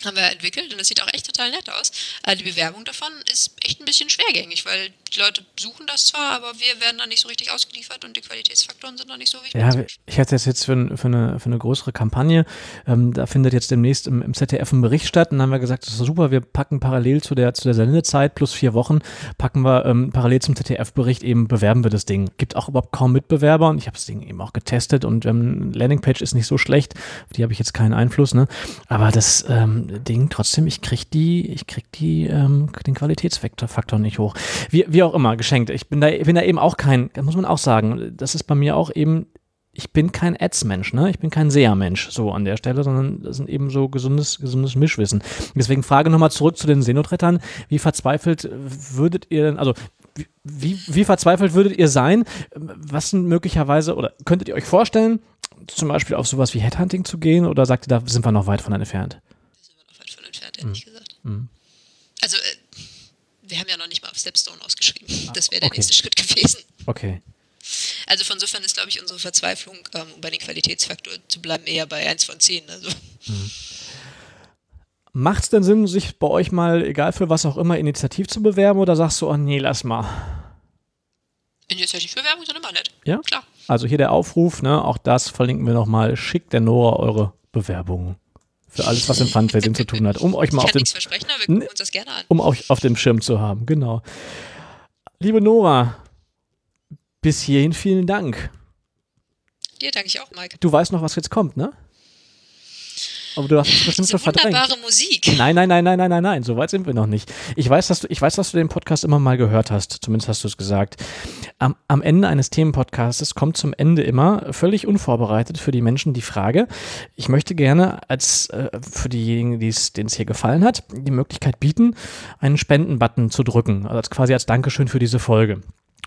haben wir entwickelt und das sieht auch echt total nett aus. Aber die Bewerbung davon ist echt ein bisschen schwergängig, weil die Leute suchen das zwar, aber wir werden da nicht so richtig ausgeliefert und die Qualitätsfaktoren sind noch nicht so wichtig. Ja, ich hatte das jetzt für, für, eine, für eine größere Kampagne, ähm, da findet jetzt demnächst im, im, ZDF ein Bericht statt und dann haben wir gesagt, das ist super, wir packen parallel zu der, zu der Sendezeit plus vier Wochen, packen wir ähm, parallel zum ZDF-Bericht eben, bewerben wir das Ding. Gibt auch überhaupt kaum Mitbewerber und ich habe das Ding eben auch getestet und ähm, Landingpage ist nicht so schlecht, auf die habe ich jetzt keinen Einfluss, ne? aber das ähm, Ding trotzdem, ich krieg die, ich krieg die, ähm, den Qualitätsfaktor nicht hoch. Wie, wie auch immer, geschenkt. Ich bin da, bin da eben auch kein, das muss man auch sagen, das ist bei mir auch eben, ich bin kein Ads-Mensch, ne? Ich bin kein Seher-Mensch, so an der Stelle, sondern das sind eben so gesundes, gesundes Mischwissen. Deswegen Frage nochmal zurück zu den Seenotrettern. Wie verzweifelt würdet ihr denn, also wie, wie verzweifelt würdet ihr sein? Was sind möglicherweise, oder könntet ihr euch vorstellen, zum Beispiel auf sowas wie Headhunting zu gehen oder sagt ihr, da sind wir noch weit von entfernt? Ehrlich mhm. gesagt. Mhm. Also, äh, wir haben ja noch nicht mal auf Stepstone ausgeschrieben. Das wäre der okay. nächste Schritt gewesen. Okay. Also von insofern ist, glaube ich, unsere Verzweiflung, ähm, um bei den Qualitätsfaktor zu bleiben, eher bei 1 von 10. Also. Mhm. Macht es denn Sinn, sich bei euch mal, egal für was auch immer, initiativ zu bewerben oder sagst du, oh nee, lass mal? Initiativbewerbungen sind immer nett. Ja? Klar. Also hier der Aufruf, ne, auch das verlinken wir nochmal. Schickt der Nora eure Bewerbungen für alles, was im Fundraising zu tun hat, um euch mal auf an. um euch auf dem Schirm zu haben. Genau. Liebe Nora, bis hierhin vielen Dank. Dir danke ich auch, Mike. Du weißt noch, was jetzt kommt, ne? Aber du hast es bestimmt schon verdrängt. wunderbare Musik. Nein, nein, nein, nein, nein, nein, nein, so weit sind wir noch nicht. Ich weiß, dass du, ich weiß, dass du den Podcast immer mal gehört hast, zumindest hast du es gesagt. Am, am Ende eines Themenpodcasts kommt zum Ende immer völlig unvorbereitet für die Menschen die Frage, ich möchte gerne als äh, für diejenigen, denen es hier gefallen hat, die Möglichkeit bieten, einen Spendenbutton zu drücken, also als quasi als Dankeschön für diese Folge.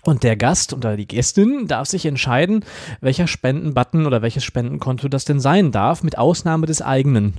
Und der Gast oder die Gästin darf sich entscheiden, welcher Spendenbutton oder welches Spendenkonto das denn sein darf, mit Ausnahme des eigenen.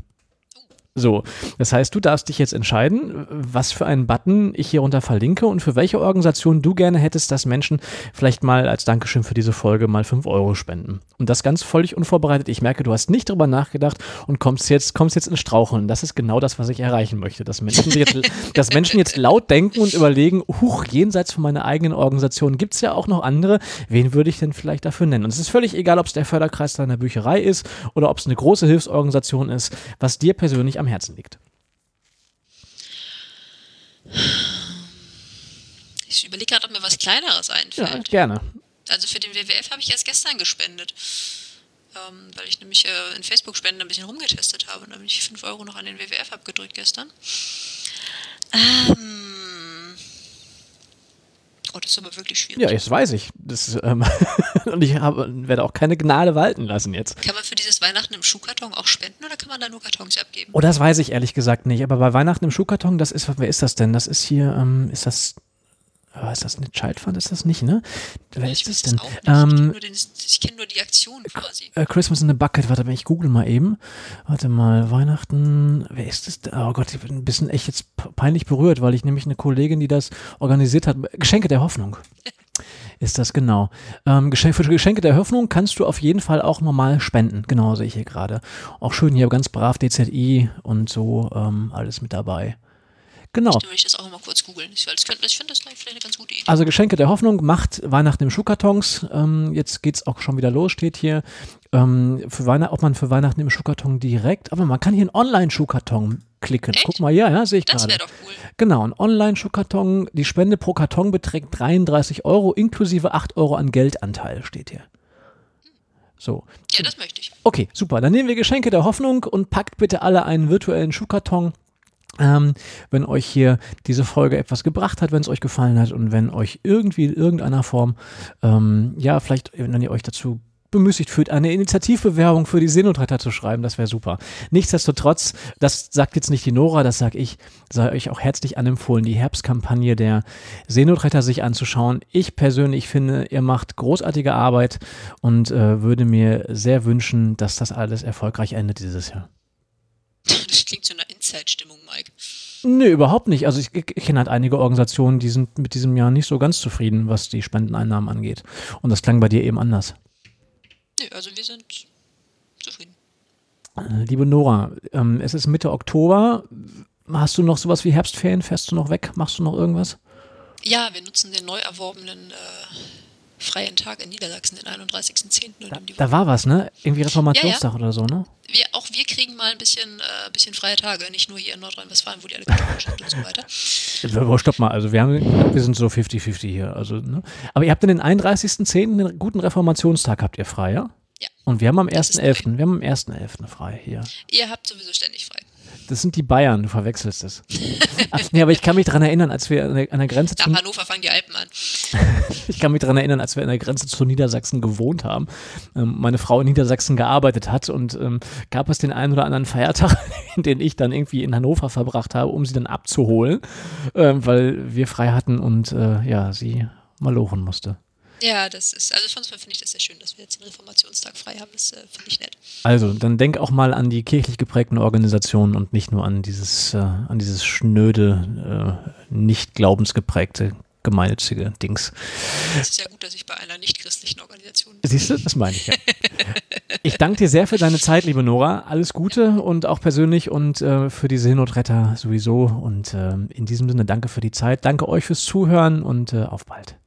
So, das heißt, du darfst dich jetzt entscheiden, was für einen Button ich hier runter verlinke und für welche Organisation du gerne hättest, dass Menschen vielleicht mal als Dankeschön für diese Folge mal 5 Euro spenden. Und das ganz völlig unvorbereitet. Ich merke, du hast nicht drüber nachgedacht und kommst jetzt, kommst jetzt ins Straucheln. Das ist genau das, was ich erreichen möchte. Dass Menschen jetzt, dass Menschen jetzt laut denken und überlegen, huch, jenseits von meiner eigenen Organisation gibt es ja auch noch andere. Wen würde ich denn vielleicht dafür nennen? Und es ist völlig egal, ob es der Förderkreis deiner Bücherei ist oder ob es eine große Hilfsorganisation ist, was dir persönlich am Herzen liegt. Ich überlege gerade, ob mir was Kleineres Ja, einfällt. gerne. Also für den WWF habe ich erst gestern gespendet. Ähm, weil ich nämlich äh, in Facebook-Spenden ein bisschen rumgetestet habe. Und da bin ich 5 Euro noch an den WWF abgedrückt gestern. Ähm. Oh, das ist aber wirklich schwierig. Ja, jetzt weiß ich. Das, ähm, und ich habe, werde auch keine Gnade walten lassen jetzt. Kann man für dieses Weihnachten im Schuhkarton auch spenden oder kann man da nur Kartons abgeben? Oh, das weiß ich ehrlich gesagt nicht. Aber bei Weihnachten im Schuhkarton, das ist, wer ist das denn? Das ist hier, ähm, ist das, oh, ist das eine Child Fund? Ist das nicht, ne? Wer ich ist das denn? nicht. ich kenne Ähm, nur, kenn nur die Aktion quasi. äh, Christmas in a Bucket, warte mal, ich google mal eben. Warte mal, Weihnachten, wer ist das? Oh Gott, ich bin ein bisschen echt jetzt peinlich berührt, weil ich nämlich eine Kollegin, die das organisiert hat, Geschenke der Hoffnung. Ist das genau. Ähm, Geschenk, für Geschenke der Hoffnung kannst du auf jeden Fall auch normal spenden. Genau, sehe ich hier gerade. Auch schön hier ganz brav DZI und so ähm, alles mit dabei. Genau. Würde ich das auch mal kurz googeln. Ich, das könnte- ich finde das vielleicht eine ganz gute Idee. Also Geschenke der Hoffnung macht Weihnachten im Schuhkartons. Ähm, jetzt geht's auch schon wieder los, steht hier. Ähm, für Weihnachten, ob man für Weihnachten im Schuhkarton direkt, aber man kann hier einen Online-Schuhkarton klicken. Echt? Guck mal, ja, ja, sehe ich Das gerade. wäre doch cool. Genau, ein Online-Schuhkarton. Die Spende pro Karton beträgt 33 Euro, inklusive 8 Euro an Geldanteil, steht hier. So. Ja, das möchte ich. Okay, super. Dann nehmen wir Geschenke der Hoffnung und packt bitte alle einen virtuellen Schuhkarton. Ähm, wenn euch hier diese Folge etwas gebracht hat, wenn es euch gefallen hat und wenn euch irgendwie in irgendeiner Form, ähm, ja, vielleicht, wenn ihr euch dazu bemüßigt fühlt, eine Initiativbewerbung für die Seenotretter zu schreiben, das wäre super. Nichtsdestotrotz, das sagt jetzt nicht die Nora, das sage ich, sei euch auch herzlich anempfohlen, die Herbstkampagne der Seenotretter sich anzuschauen. Ich persönlich finde, ihr macht großartige Arbeit und äh, würde mir sehr wünschen, dass das alles erfolgreich endet dieses Jahr. Das klingt so nach Inside-Stimmung, Mike. Nee, überhaupt nicht. Also ich, ich kenne halt einige Organisationen, die sind mit diesem Jahr nicht so ganz zufrieden, was die Spendeneinnahmen angeht. Und das klang bei dir eben anders. Nö, also wir sind zufrieden. Äh, Liebe Nora, ähm, es ist Mitte Oktober. Hast du noch sowas wie Herbstferien? Fährst du noch weg? Machst du noch irgendwas? Ja, wir nutzen den neu erworbenen äh, freien Tag in Niedersachsen, den 31.10. und Da, um da war was, ne? Irgendwie Reformationstag Ja, oder so, ne? wir, auch wir kriegen mal ein bisschen, äh, bisschen freie Tage, nicht nur hier in Nordrhein-Westfalen, wo die alle katholisch sind und so weiter. Stopp mal, also wir, haben, wir sind so 50-50 hier. Also, ne? Aber ihr habt dann den 31.10. einen guten Reformationstag habt ihr frei, ja? Ja. Und wir haben am Das ist 1.11. Wir haben am 1.11. frei hier. Ihr habt sowieso ständig frei. Das sind die Bayern, du verwechselst es. Ach, nee, aber ich kann mich daran erinnern, als wir an der, an der Grenze zu, Nach Hannover fangen die Alpen an. ich kann mich daran erinnern, als wir an der Grenze zu Niedersachsen gewohnt haben, ähm, meine Frau in Niedersachsen gearbeitet hat und ähm, gab es den einen oder anderen Feiertag, den ich dann irgendwie in Hannover verbracht habe, um sie dann abzuholen, ähm, weil wir frei hatten und äh, ja, sie malochen musste. Ja, das ist, also von finde ich das sehr schön, dass wir jetzt den Reformationstag frei haben. Das äh, finde ich nett. Also, dann denk auch mal an die kirchlich geprägten Organisationen und nicht nur an dieses, äh, an dieses schnöde, äh, nicht glaubensgeprägte, gemeinnützige Dings. Es ist ja gut, dass ich bei einer nicht-christlichen Organisation bin. Siehst du, das meine ich ja. Ich danke dir sehr für deine Zeit, liebe Nora. Alles Gute und auch persönlich und äh, für die Seenotretter sowieso. Und äh, in diesem Sinne danke für die Zeit. Danke euch fürs Zuhören und äh, auf bald.